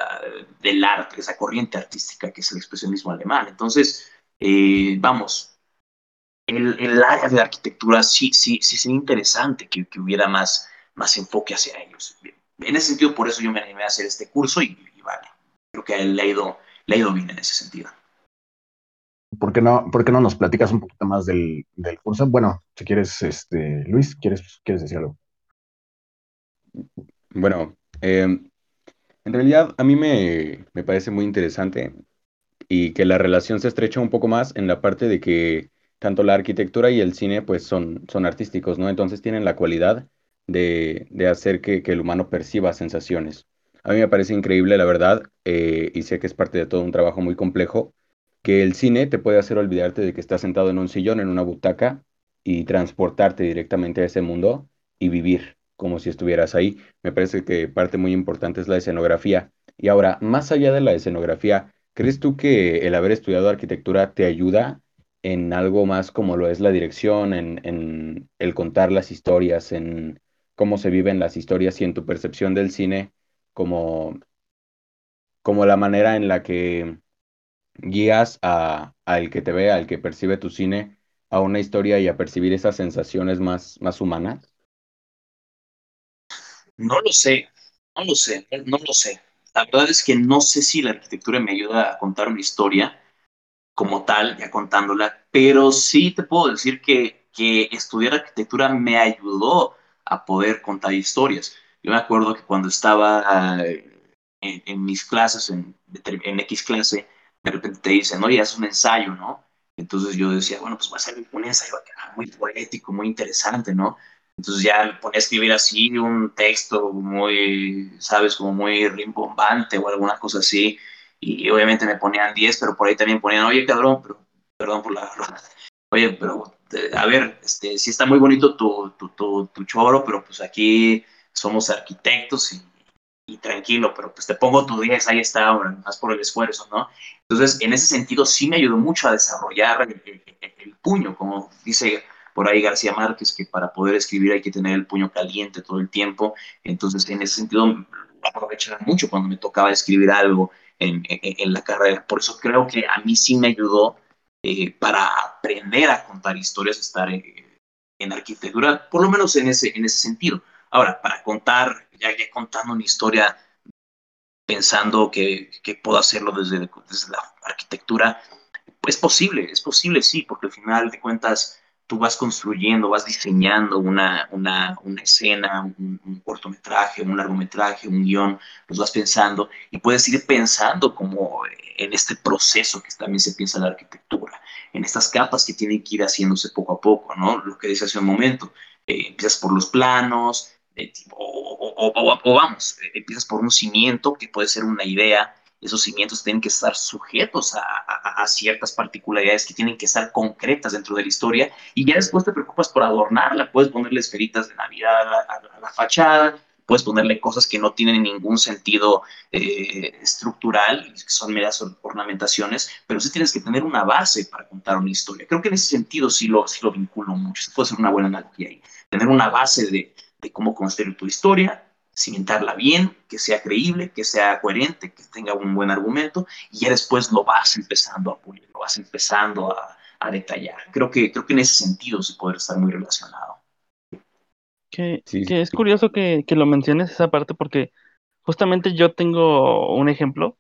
del arte, esa corriente artística que es el expresionismo alemán. Entonces, eh, vamos, el, el, área de arquitectura sí, sí, sí sería interesante que, hubiera más, más enfoque hacia ellos. En ese sentido, por eso yo me animé a hacer este curso y, vale, creo que ha, ido, le ha ido bien en ese sentido. ¿Por qué, no, ¿Por qué no nos platicas un poquito más del, del curso? Bueno, si quieres, este, Luis, ¿quieres, ¿quieres decir algo? Bueno, eh, en realidad, a mí me, parece muy interesante y que la relación se estrecha un poco más en la parte de que tanto la arquitectura y el cine pues son, son artísticos, ¿no? Entonces tienen la cualidad de, hacer que, el humano perciba sensaciones. A mí me parece increíble, la verdad, eh, y sé que es parte de todo un trabajo muy complejo, que el cine te puede hacer olvidarte de que estás sentado en un sillón, en una butaca, y transportarte directamente a ese mundo y vivir como si estuvieras ahí. Me parece que parte muy importante es la escenografía. Y ahora, más allá de la escenografía, ¿crees tú que el haber estudiado arquitectura te ayuda en algo más como lo es la dirección, en, el contar las historias, en cómo se viven las historias y en tu percepción del cine como, como la manera en la que guías a, al que te ve, al que percibe tu cine, a una historia y a percibir esas sensaciones más, más humanas? No lo sé, no lo sé, no lo sé. La verdad es que no sé si la arquitectura me ayuda a contar una historia como tal, ya contándola, pero sí te puedo decir que, que estudiar arquitectura me ayudó a poder contar historias. Yo me acuerdo que cuando estaba eh, en, mis clases, en, en, X clase, de repente te dicen, oye, es un ensayo, ¿no? Entonces yo decía, bueno, pues va a ser un ensayo muy poético, muy interesante, ¿no? Entonces ya ponía a escribir así un texto muy, sabes, como muy rimbombante o alguna cosa así. Y obviamente me ponían 10, pero por ahí también ponían, oye, cabrón, pero, perdón por la... Oye, pero a ver, este, sí está muy bonito tu, tu, tu, tu choro, pero pues aquí somos arquitectos y, y, tranquilo, pero pues te pongo tu 10, ahí está, más por el esfuerzo, ¿no? Entonces, en ese sentido sí me ayudó mucho a desarrollar el, puño, como dice por ahí García Márquez, que para poder escribir hay que tener el puño caliente todo el tiempo. Entonces, en ese sentido, aprovechaba mucho cuando me tocaba escribir algo en, en, la carrera. Por eso creo que a mí sí me ayudó eh, para aprender a contar historias, estar en, en, arquitectura, por lo menos en ese, en ese sentido. Ahora, para contar, ya, ya contando una historia, pensando que, que puedo hacerlo desde, desde la arquitectura, es posible, es posible, sí, porque al final de cuentas tú vas construyendo, vas diseñando una, una, una escena, un, un, cortometraje, un largometraje, un guion, los vas pensando y puedes ir pensando como en este proceso que también se piensa en la arquitectura, en estas capas que tienen que ir haciéndose poco a poco, ¿no? Lo que decía hace un momento, eh, empiezas por los planos, eh, o, vamos, eh, empiezas por un cimiento que puede ser una idea, esos cimientos tienen que estar sujetos a, ciertas particularidades que tienen que estar concretas dentro de la historia y ya después te preocupas por adornarla, puedes ponerle esferitas de Navidad a, la fachada, puedes ponerle cosas que no tienen ningún sentido eh, estructural, que son meras ornamentaciones, pero sí tienes que tener una base para contar una historia. Creo que en ese sentido sí lo, sí lo vinculo mucho, se puede hacer una buena analogía ahí, tener una base de, de cómo construir tu historia, cimentarla bien, que sea creíble, que sea coherente, que tenga un buen argumento, y ya después lo vas empezando a pulir, lo vas empezando a, a detallar. Creo que, creo que en ese sentido se puede estar muy relacionado. Que, sí, que es curioso que, que, lo menciones esa parte porque justamente yo tengo un ejemplo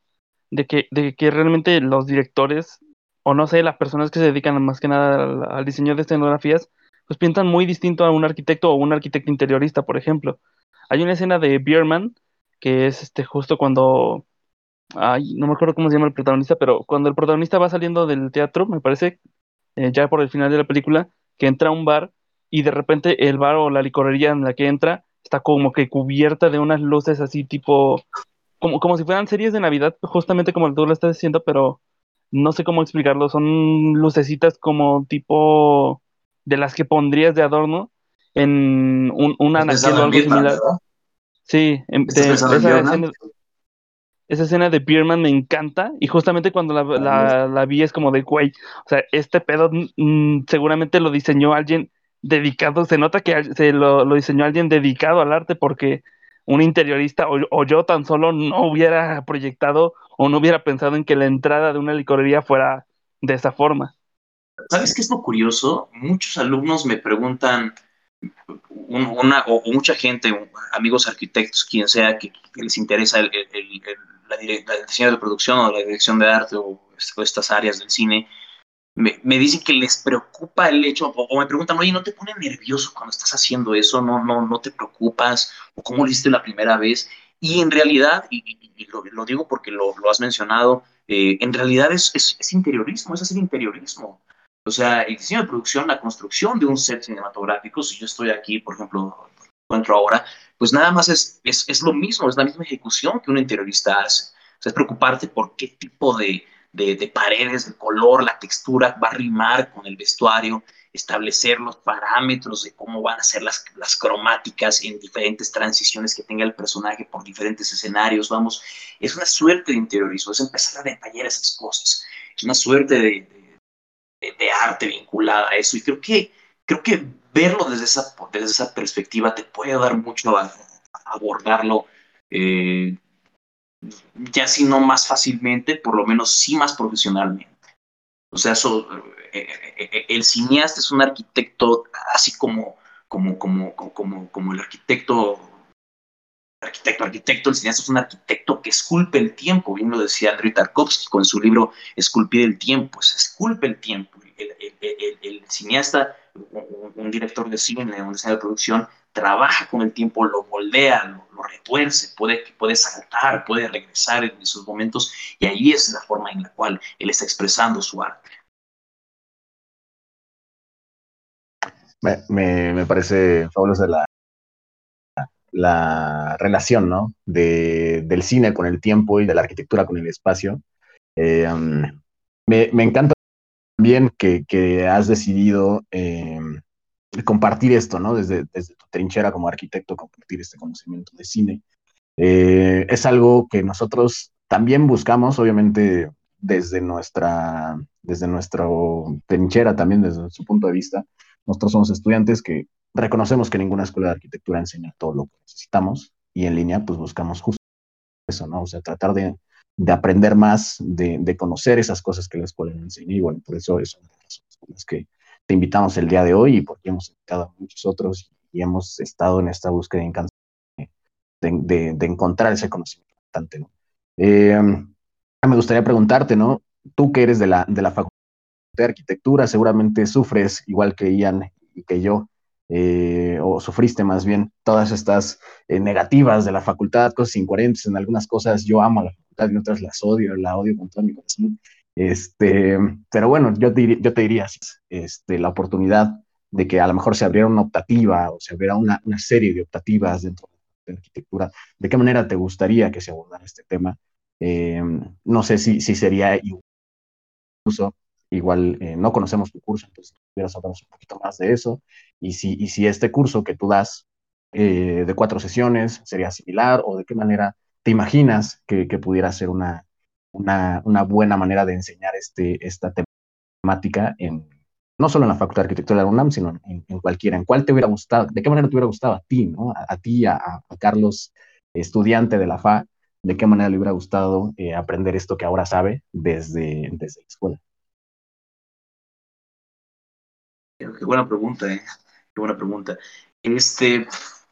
de que, de que realmente los directores, o no sé, las personas que se dedican más que nada al, al diseño de escenografías, pues piensan muy distinto a un arquitecto o un arquitecto interiorista, por ejemplo. Hay una escena de Bierman, que es este justo cuando. Ay, no me acuerdo cómo se llama el protagonista, pero cuando el protagonista va saliendo del teatro, me parece, eh, ya por el final de la película, que entra a un bar y de repente el bar o la licorería en la que entra está como que cubierta de unas luces así tipo. Como, como si fueran series de Navidad, justamente como tú lo estás diciendo, pero no sé cómo explicarlo. Son lucecitas como tipo de las que pondrías de adorno en un, una nación o algo similar. ¿verdad? Sí, en, de, esa, escena, esa, escena, de Bierman me encanta y justamente cuando la, la, la vi es como de, güey, o sea, este pedo mmm, seguramente lo diseñó alguien dedicado, se nota que se lo, lo, diseñó alguien dedicado al arte porque un interiorista o, o, yo tan solo no hubiera proyectado o no hubiera pensado en que la entrada de una licorería fuera de esa forma. ¿Sabes qué es lo curioso? Muchos alumnos me preguntan, una, o, mucha gente, amigos arquitectos, quien sea, que, que les interesa el, el, el, la, el, diseño de producción o la dirección de arte o, o estas áreas del cine, me, me, dicen que les preocupa el hecho, o, o, me preguntan, oye, ¿no te pone nervioso cuando estás haciendo eso? ¿No, no, no te preocupas? ¿O cómo lo hiciste la primera vez? Y en realidad, y, y, y lo, lo, digo porque lo, lo has mencionado, eh, en realidad es, es, es interiorismo, es hacer interiorismo. O sea, el diseño de producción, la construcción de un set cinematográfico, si yo estoy aquí, por ejemplo, encuentro ahora, pues nada más es, es, es, lo mismo, es la misma ejecución que un interiorista hace. O sea, es preocuparte por qué tipo de, de, de paredes, de color, la textura va a rimar con el vestuario, establecer los parámetros de cómo van a ser las, las cromáticas en diferentes transiciones que tenga el personaje por diferentes escenarios, vamos, es una suerte de interiorismo, es empezar a detallar esas cosas, es una suerte de, de de, arte vinculada a eso. Y creo que, creo que verlo desde esa, desde esa perspectiva te puede dar mucho a, abordarlo, eh, ya si no más fácilmente, por lo menos sí más profesionalmente. O sea, eso, eh, eh, el cineasta es un arquitecto así como, como, como, como, como el arquitecto arquitecto, arquitecto, el cineasta es un arquitecto que esculpe el tiempo, bien lo decía Andrei Tarkovsky con su libro Esculpir el tiempo, se esculpe el tiempo. El, cineasta, un, un, director de cine, un diseñador de producción, trabaja con el tiempo, lo moldea, lo, lo retuerce, puede, puede saltar, puede regresar en esos momentos, y ahí es la forma en la cual él está expresando su arte. Me, me, me parece fabulosa la, la relación ¿no? de, del cine con el tiempo y de la arquitectura con el espacio. Eh, um, me, me, encanta también que, que has decidido eh, compartir esto, ¿no? Desde, desde, tu trinchera como arquitecto, compartir este conocimiento de cine. Eh, es algo que nosotros también buscamos, obviamente, desde nuestra, desde nuestro trinchera, también desde su punto de vista. Nosotros somos estudiantes que reconocemos que ninguna escuela de arquitectura enseña todo lo que necesitamos y en línea pues buscamos justo eso, ¿no? O sea, tratar de, de aprender más, de, de, conocer esas cosas que la escuela enseña y bueno, por eso es una de las razones que te invitamos el día de hoy y porque hemos invitado a muchos otros y hemos estado en esta búsqueda de, encontrar ese conocimiento importante, ¿no? Eh, me gustaría preguntarte, ¿no? Tú que eres de la, de la Facultad de Arquitectura, seguramente sufres, igual que Ian y que yo, eh, o sufriste más bien todas estas eh, negativas de la facultad, cosas incoherentes en algunas cosas. Yo amo a la facultad en otras las odio, la odio con todo mi corazón. Este, pero bueno, yo te, yo te diría este, la oportunidad de que a lo mejor se abriera una optativa o se abriera una, una serie de optativas dentro de la arquitectura. ¿De qué manera te gustaría que se abordara este tema? Eh, no sé si, si sería incluso igual eh, no conocemos tu curso, entonces quieras hablar un poquito más de eso. Y si, y si este curso que tú das eh, de cuatro sesiones sería similar o de qué manera te imaginas que, que pudiera ser una, una, una, buena manera de enseñar este, esta temática en, no solo en la Facultad de Arquitectura de la UNAM, sino en, en, cualquiera. ¿En cuál te hubiera gustado? ¿De qué manera te hubiera gustado a ti, ¿no? a, a ti, a, a, Carlos, estudiante de la FA? ¿De qué manera le hubiera gustado eh, aprender esto que ahora sabe desde, desde la escuela? Qué buena pregunta, ¿eh? Qué buena pregunta. Este,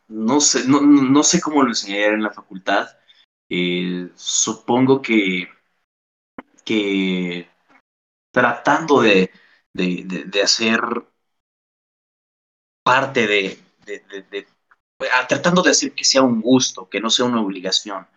no sé, no, no sé cómo lo enseñaría en la facultad. Eh, supongo que, que tratando de, de, de, hacer parte de, de, tratando de hacer que sea un gusto, que no sea una obligación.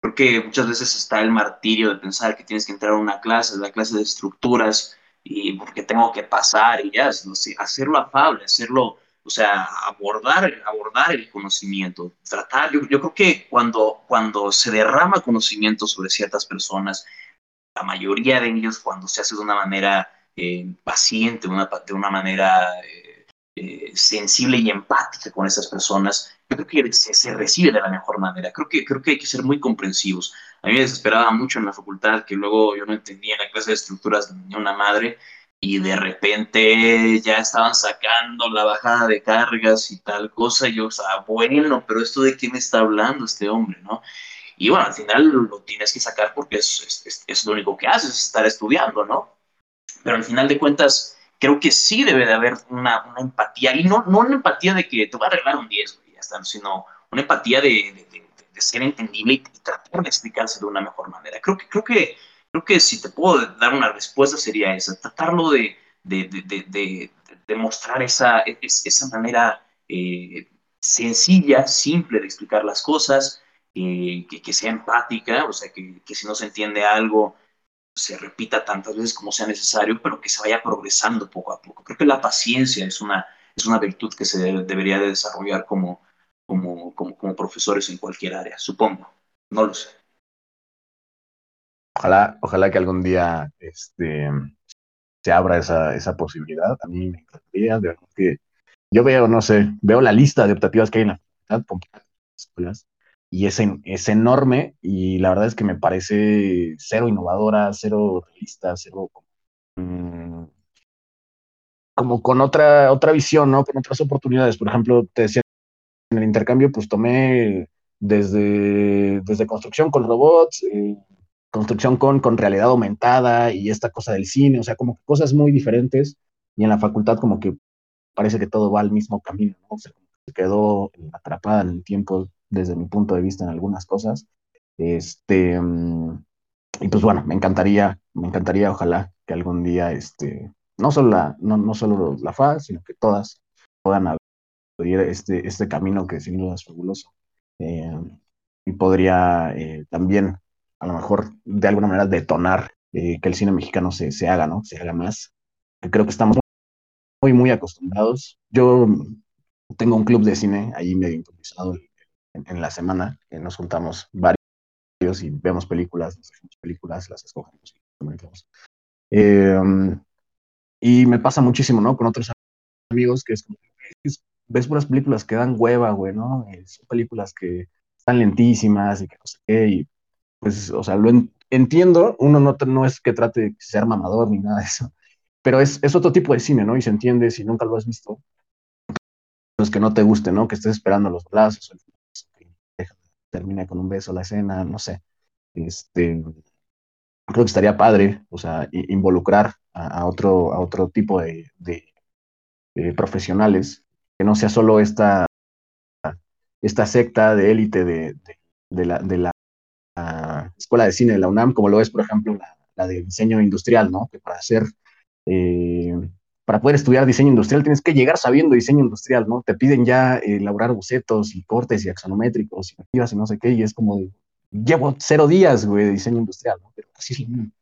Porque muchas veces está el martirio de pensar que tienes que entrar a una clase, la clase de estructuras, y porque tengo que pasar y ya, hacerlo afable, hacerlo, o sea, abordar, abordar el conocimiento, tratar, yo, yo creo que cuando, cuando se derrama conocimiento sobre ciertas personas, la mayoría de ellos cuando se hace de una manera eh, paciente, una, de una manera eh, eh, sensible y empática con esas personas, yo creo que se, se, recibe de la mejor manera. Creo que, creo que hay que ser muy comprensivos. A mí me desesperaba mucho en la facultad que luego yo no entendía en la clase de estructuras ni una madre y de repente ya estaban sacando la bajada de cargas y tal cosa. Y yo, o bueno, pero esto de qué me está hablando este hombre, ¿no? Y bueno, al final lo tienes que sacar porque es, es, lo único que haces, es estar estudiando, ¿no? Pero al final de cuentas, creo que sí debe de haber una, una empatía, y no, no una empatía de que te va a arreglar un 10, güey, ya está, sino una empatía de, de, ser entendible y tratar de explicarse de una mejor manera. Creo que, creo que, creo que si te puedo dar una respuesta sería esa, tratarlo de, de, mostrar esa, esa manera eh, sencilla, simple de explicar las cosas, eh, que, que, sea empática, o sea, que, que si no se entiende algo, se repita tantas veces como sea necesario, pero que se vaya progresando poco a poco. Creo que la paciencia es una, es una virtud que se debe, debería de desarrollar como, como, como, como, profesores en cualquier área, supongo. No lo sé. Ojalá, ojalá que algún día este, se abra esa, esa posibilidad. A mí me encantaría, de verdad que yo veo, no sé, veo la lista de optativas que hay en la facultad, escuelas, y es, es enorme y la verdad es que me parece cero innovadora, cero realista, cero mmm, como con otra, otra visión, ¿no? Con otras oportunidades. Por ejemplo, te decía en el intercambio, pues tomé desde, desde construcción con robots, eh, construcción con, con realidad aumentada y esta cosa del cine, o sea, como cosas muy diferentes y en la facultad como que parece que todo va al mismo camino, ¿no? Se quedó atrapada en el tiempo desde mi punto de vista en algunas cosas. Este, y pues bueno, me encantaría, me encantaría, ojalá que algún día, este, no solo la, no, no solo la FA, sino que todas puedan abrir este, este camino que sin duda es fabuloso. Eh, y podría eh, también, a lo mejor, de alguna manera detonar eh, que el cine mexicano se, se haga, ¿no? Se haga más. Creo que estamos muy, muy acostumbrados. Yo tengo un club de cine ahí medio improvisado en, en la semana, nos juntamos varios y vemos películas, nos películas, las escogemos y comentamos. Eh, Y me pasa muchísimo, ¿no? Con otros amigos que es como, ves puras películas que dan hueva, güey, ¿no? Eh, son películas que están lentísimas y que no sé qué, y pues, o sea, lo entiendo, uno no, no es que trate de ser mamador ni nada de eso, pero es, es otro tipo de cine, ¿no? Y se entiende si nunca lo has visto, pues que no te guste, ¿no? Que estés esperando los brazos, que termine con un beso la escena, no sé. Este, creo que estaría padre, o sea, involucrar a, otro, a otro tipo de, profesionales, que no sea solo esta, esta secta de élite de, la, de la escuela de cine de la UNAM, como lo es, por ejemplo, la, la de diseño industrial, ¿no? Que para hacer, eh, para poder estudiar diseño industrial tienes que llegar sabiendo diseño industrial, ¿no? Te piden ya elaborar bocetos y cortes y axonométricos y y no sé qué, y es como, llevo cero días, güey, de diseño industrial, ¿no? Pero así es lo mismo.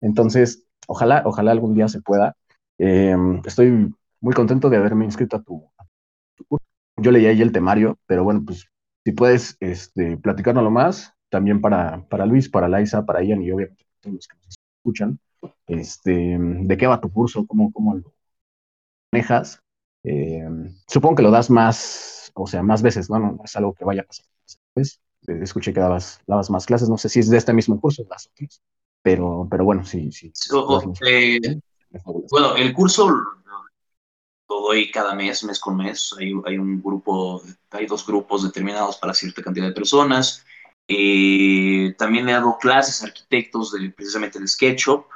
Entonces, ojalá, ojalá algún día se pueda. Em, estoy muy contento de haberme inscrito a tu, curso. Yo leí ahí el temario, pero bueno, pues si puedes este, platicárnoslo más, también para, para Luis, para Laisa, para Ian y obviamente todos los que nos escuchan, este, de qué va tu curso, cómo, cómo lo manejas. Em, supongo que lo das más, o sea, más veces, ¿no? No, es algo que vaya a pasar. Pues, escuché que dabas, dabas más clases, no sé si es de este mismo curso, las otras. Pero, pero bueno, sí, sí. Eh, bueno, el curso lo doy cada mes, mes con mes. Hay, hay, un grupo, hay dos grupos determinados para cierta cantidad de personas. Eh, también he dado clases a arquitectos de precisamente de SketchUp.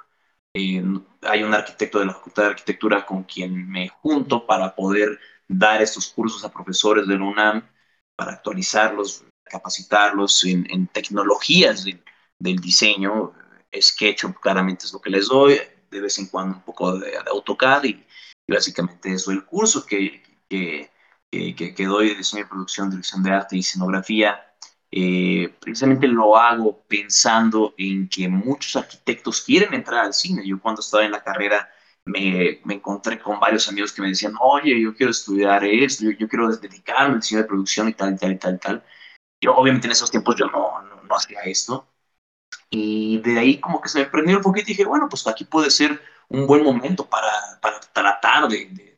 Eh, hay un arquitecto de la Facultad de Arquitectura con quien me junto para poder dar estos cursos a profesores de UNAM, para actualizarlos, capacitarlos en, en tecnologías del diseño SketchUp claramente es lo que les doy, de vez en cuando un poco de, AutoCAD y, básicamente eso. El curso que, que, que, doy de diseño y producción, dirección de arte y escenografía, eh, precisamente lo hago pensando en que muchos arquitectos quieren entrar al cine. Yo cuando estaba en la carrera me, me encontré con varios amigos que me decían, oye, yo quiero estudiar esto, yo, quiero dedicarme al diseño de producción y tal, y tal, y tal, y tal. Yo obviamente en esos tiempos yo no, no, no hacía esto, y de ahí como que se me prendió un poquito y dije, bueno, pues aquí puede ser un buen momento para, para tratar de,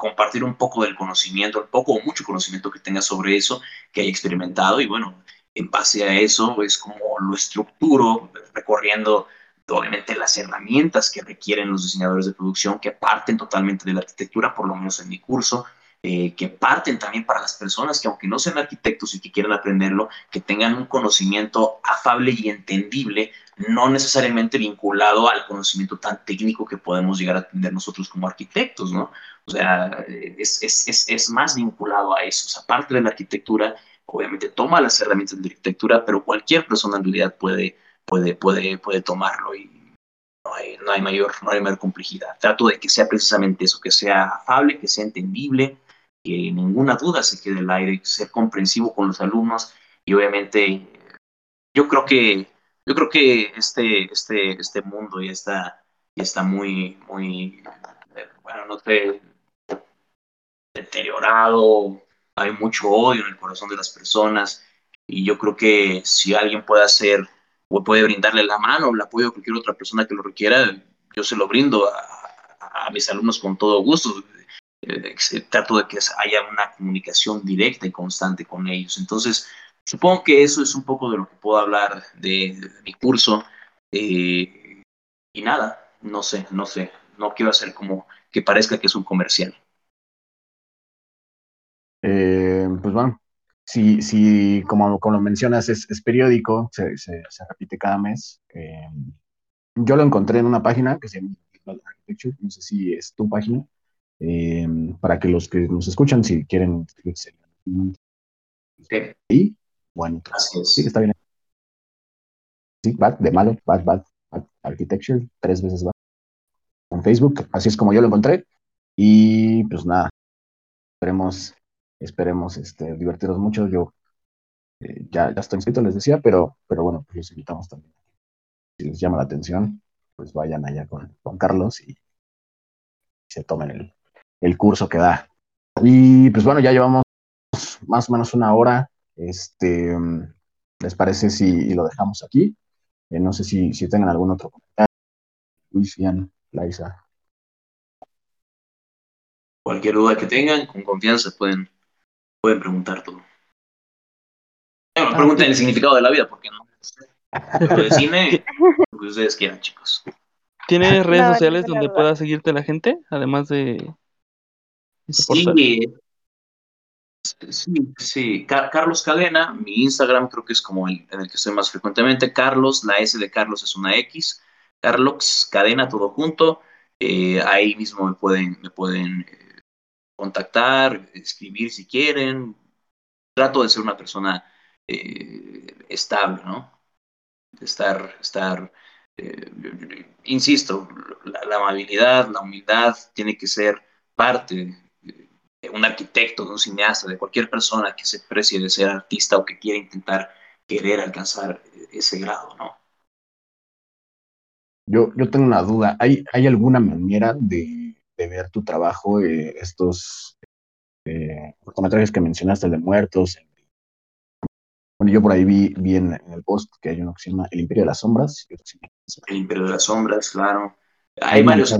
compartir un poco del conocimiento, el poco o mucho conocimiento que tenga sobre eso, que haya experimentado. Y bueno, en base a eso es como lo estructuro, recorriendo obviamente las herramientas que requieren los diseñadores de producción, que parten totalmente de la arquitectura, por lo menos en mi curso, eh, que parten también para las personas que aunque no sean arquitectos y que quieran aprenderlo, que tengan un conocimiento afable y entendible, no necesariamente vinculado al conocimiento tan técnico que podemos llegar a tener nosotros como arquitectos, ¿no? O sea, es, es, es, es más vinculado a eso. O sea, parte de la arquitectura, obviamente toma las herramientas de la arquitectura, pero cualquier persona en realidad puede, puede, puede, puede tomarlo y no hay, no hay, mayor, no hay mayor complejidad. Trato de que sea precisamente eso, que sea afable, que sea entendible, que ninguna duda se quede el aire, ser comprensivo con los alumnos y obviamente yo creo que yo creo que este este este mundo ya está está muy muy bueno no sé deteriorado hay mucho odio en el corazón de las personas y yo creo que si alguien puede hacer o puede brindarle la mano o el apoyo a cualquier otra persona que lo requiera yo se lo brindo a, mis alumnos con todo gusto. eh, trato de que haya una comunicación directa y constante con ellos. Entonces, supongo que eso es un poco de lo que puedo hablar de, mi curso. Eh, y nada, no sé, no sé, no quiero hacer como que parezca que es un comercial. Eh, pues bueno, si, si como, como lo mencionas, es, periódico, se, se, repite cada mes. yo lo encontré en una página que se llama Architecture, no sé si es tu página, eh, para que los que nos escuchan, si quieren inscribirse. Y bueno, sí, está bien. Sí, bad, de malo, bad, bad, architecture, tres veces bad. En Facebook, así es como yo lo encontré. Y pues nada, esperemos, esperemos este, divertirnos mucho. Yo eh, ya, ya estoy inscrito, les decía, pero, pero bueno, pues los invitamos también. Si les llama la atención, pues vayan allá con, con Carlos y se tomen el, el curso que da. Y pues bueno, ya llevamos más o menos una hora. Este, ¿Les parece si lo dejamos aquí? Eh, no sé si, si tengan algún otro comentario. Luis, Ian, Laisa. cualquier duda que tengan, con confianza pueden, pueden preguntar todo. Bueno, pregunten el significado de la vida, porque no. Lo de cine, lo que ustedes quieran, chicos. ¿Tienes redes No, sociales donde pueda seguirte la gente? Además de... Sí, sí, sí. Ca- Carlos Cadena, mi Instagram creo que es como el en el que estoy más frecuentemente. Carlos, la S de Carlos es una X. Carlos Cadena, todo junto. Eh, ahí mismo me pueden, me pueden eh, contactar, escribir si quieren. Trato de ser una persona eh, estable, ¿no? De estar, estar, insisto, la, la amabilidad, la humildad tiene que ser parte un arquitecto, de un cineasta, de cualquier persona que se precie de ser artista o que quiera intentar querer alcanzar ese grado, ¿no? Yo, yo tengo una duda. ¿Hay, hay alguna manera de, de ver tu trabajo, eh, estos eh, cortometrajes que mencionaste, el de muertos? bueno, yo por ahí vi, vi en, en el post que hay uno que se llama El Imperio de las Sombras. y otro que se llama- El Imperio de las Sombras, claro. Hay Hay varios.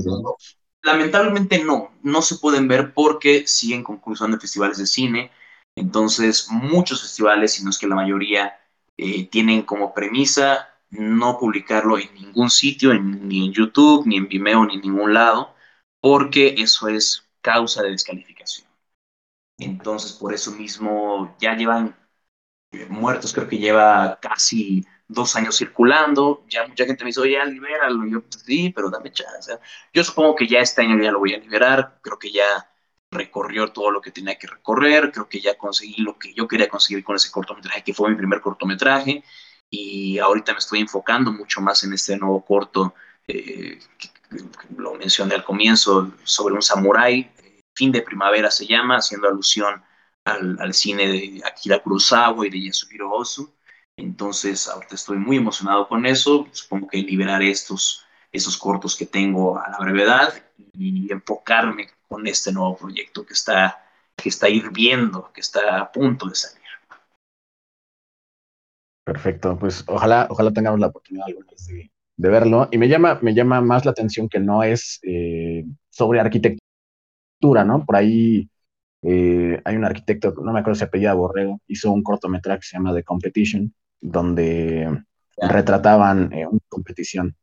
Lamentablemente no, no se pueden ver porque siguen concursando en festivales de cine. Entonces, muchos festivales, si no es que la mayoría, eh, tienen como premisa no publicarlo en ningún sitio, ni en YouTube, ni en Vimeo, ni en ningún lado, porque eso es causa de descalificación. Entonces, por eso mismo ya llevan eh, muertos, creo que lleva casi dos años circulando. Ya mucha gente me dice, oye, ya libéralo. Y yo, pues, sí, pero dame chance. Yo supongo que ya este año ya lo voy a liberar. Creo que ya recorrió todo lo que tenía que recorrer. Creo que ya conseguí lo que yo quería conseguir con ese cortometraje, que fue mi primer cortometraje. Y ahorita me estoy enfocando mucho más en este nuevo corto, eh, lo mencioné al comienzo, sobre un samurái. eh, Fin de primavera se llama, haciendo alusión al, al cine de Akira Kurosawa y de Yasuhiro Ozu. Entonces, ahorita estoy muy emocionado con eso. Supongo que liberaré estos, esos cortos que tengo a la brevedad y enfocarme con este nuevo proyecto que está, que está hirviendo, que está a punto de salir. Perfecto, pues ojalá, ojalá tengamos la oportunidad alguna de verlo. Y me llama, me llama más la atención que no es eh, sobre arquitectura, ¿no? Por ahí eh, hay un arquitecto, no me acuerdo si apellida Borrego, hizo un cortometraje que se llama The Competition, donde retrataban eh, una competición,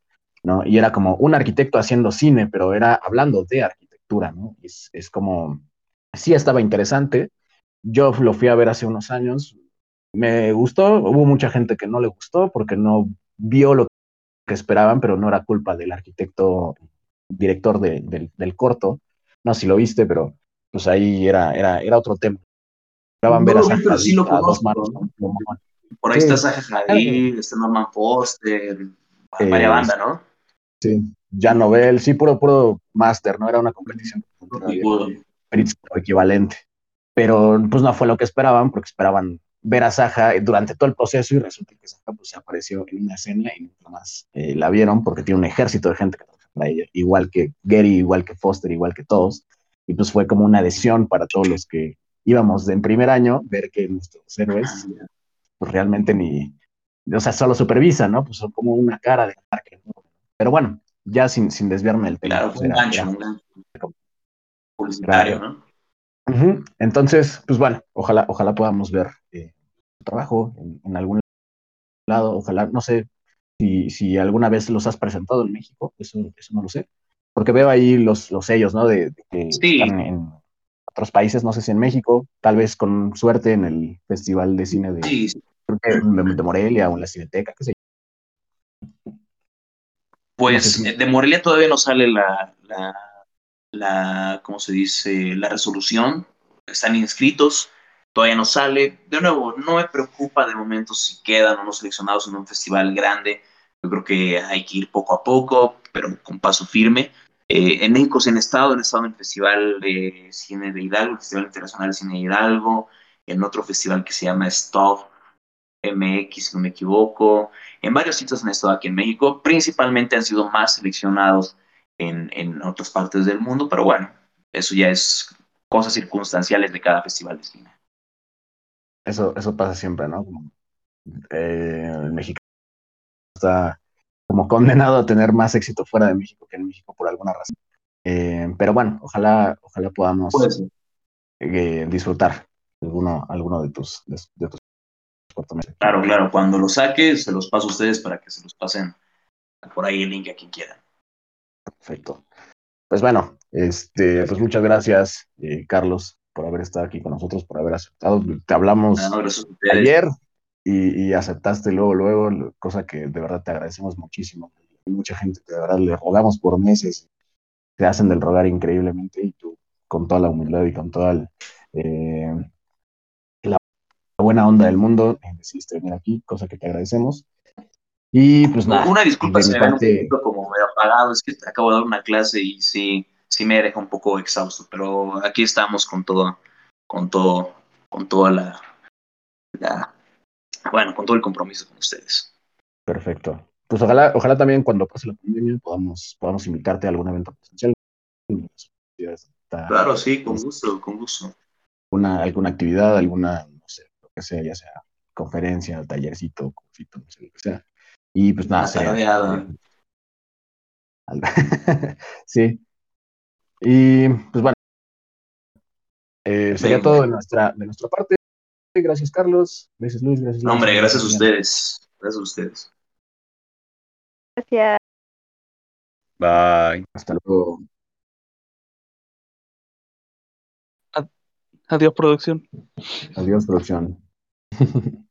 ¿no? Y era como un arquitecto haciendo cine, pero era hablando de arquitectura, ¿no? Es, es como, sí estaba interesante. Yo lo fui a ver hace unos años, me gustó, hubo mucha gente que no le gustó porque no vio lo que esperaban, pero no era culpa del arquitecto director de- del, del corto. No sé si lo viste, pero pues ahí era, era, era otro tema. No ver a pero sí lo conozco, manos ¿no? Por ahí Sí. está Zaha Hadid, está Norman Foster, Eh, varias bandas, ¿no? Sí, ya Nobel, sí, puro, puro máster, ¿no? Era una competición equivalente. Pero pues no fue lo que esperaban, porque esperaban ver a Saja durante todo el proceso y resulta que Saja pues se apareció en una escena y nunca más eh, la vieron porque tiene un ejército de gente que trabaja para ella, igual que Gary, igual que Foster, igual que todos. Y pues fue como una decisión para todos los que íbamos de en primer año ver que nuestros héroes pues realmente ni, o sea, solo supervisan, ¿no? Pues son como una cara de ¿no? Pero bueno, ya sin, sin desviarme del tema. Claro, pues, un gancho, un gancho publicitario, ¿no? Ujú. Entonces, pues bueno, ojalá, ojalá podamos ver eh, tu trabajo en, en algún lado, ojalá, no sé si, si alguna vez los has presentado en México, eso, eso no lo sé, porque veo ahí los, los sellos, ¿no? De, de que Sí. están en otros países, no sé si en México, tal vez con suerte en el Festival de Cine de, Sí, de, Morelia o en la Cineteca, qué sé yo. Pues No sé si- de Morelia todavía no sale la, la, la, ¿cómo se dice? La resolución. Están inscritos, todavía no sale. De nuevo, no me preocupa de momento si quedan o no seleccionados en un festival grande. Yo creo que hay que ir poco a poco, pero con paso firme. Eh, en México sí han estado, han estado en el Festival de Cine de Hidalgo, el Festival Internacional de Cine de Hidalgo, en otro festival que se llama Stop MX, si no me equivoco. En varios sitios han estado aquí en México, principalmente han sido más seleccionados en, en otras partes del mundo, pero bueno, eso ya es cosas circunstanciales de cada festival de cine. Eso, eso pasa siempre, ¿no? Eh, el mexicano está como condenado a tener más éxito fuera de México que en México por alguna razón. Eh, pero bueno, ojalá, ojalá podamos eh, disfrutar alguno, alguno de tus, de, de tus. Claro, claro. Cuando lo saque, se los paso a ustedes para que se los pasen por ahí el link a quien quieran. Perfecto. Pues bueno, este, pues muchas gracias, eh, Carlos, por haber estado aquí con nosotros, por haber aceptado. Te hablamos No, ayer y, y aceptaste luego, luego, cosa que de verdad te agradecemos muchísimo. Hay mucha gente que de verdad le rogamos por meses, te hacen del rogar increíblemente y tú con toda la humildad y con toda el, eh, la buena onda del mundo eh, decidiste venir aquí, cosa que te agradecemos. Y pues nada, Una disculpa mi me un parte- poquito como medio apagado, es que acabo de dar una clase y sí, sí me deja un poco exhausto, pero aquí estamos con todo, con todo, con toda la, la- bueno, con todo el compromiso con ustedes. Perfecto. Pues ojalá, ojalá también cuando pase la pandemia podamos, podamos invitarte a algún evento presencial. Claro, sí, con gusto, con gusto. Alguna, alguna actividad, alguna, no sé, lo que sea, ya sea conferencia, tallercito, confito, no sé, lo que sea. Y pues nada, Una tardeada. Al- sí. Y pues bueno, eh, sería todo de nuestra, de nuestra parte. Gracias, Carlos. Gracias, Luis. Gracias, No, hombre, gracias a ustedes, gracias a ustedes. Gracias. Bye. Hasta luego. Adiós, producción. Adiós, producción.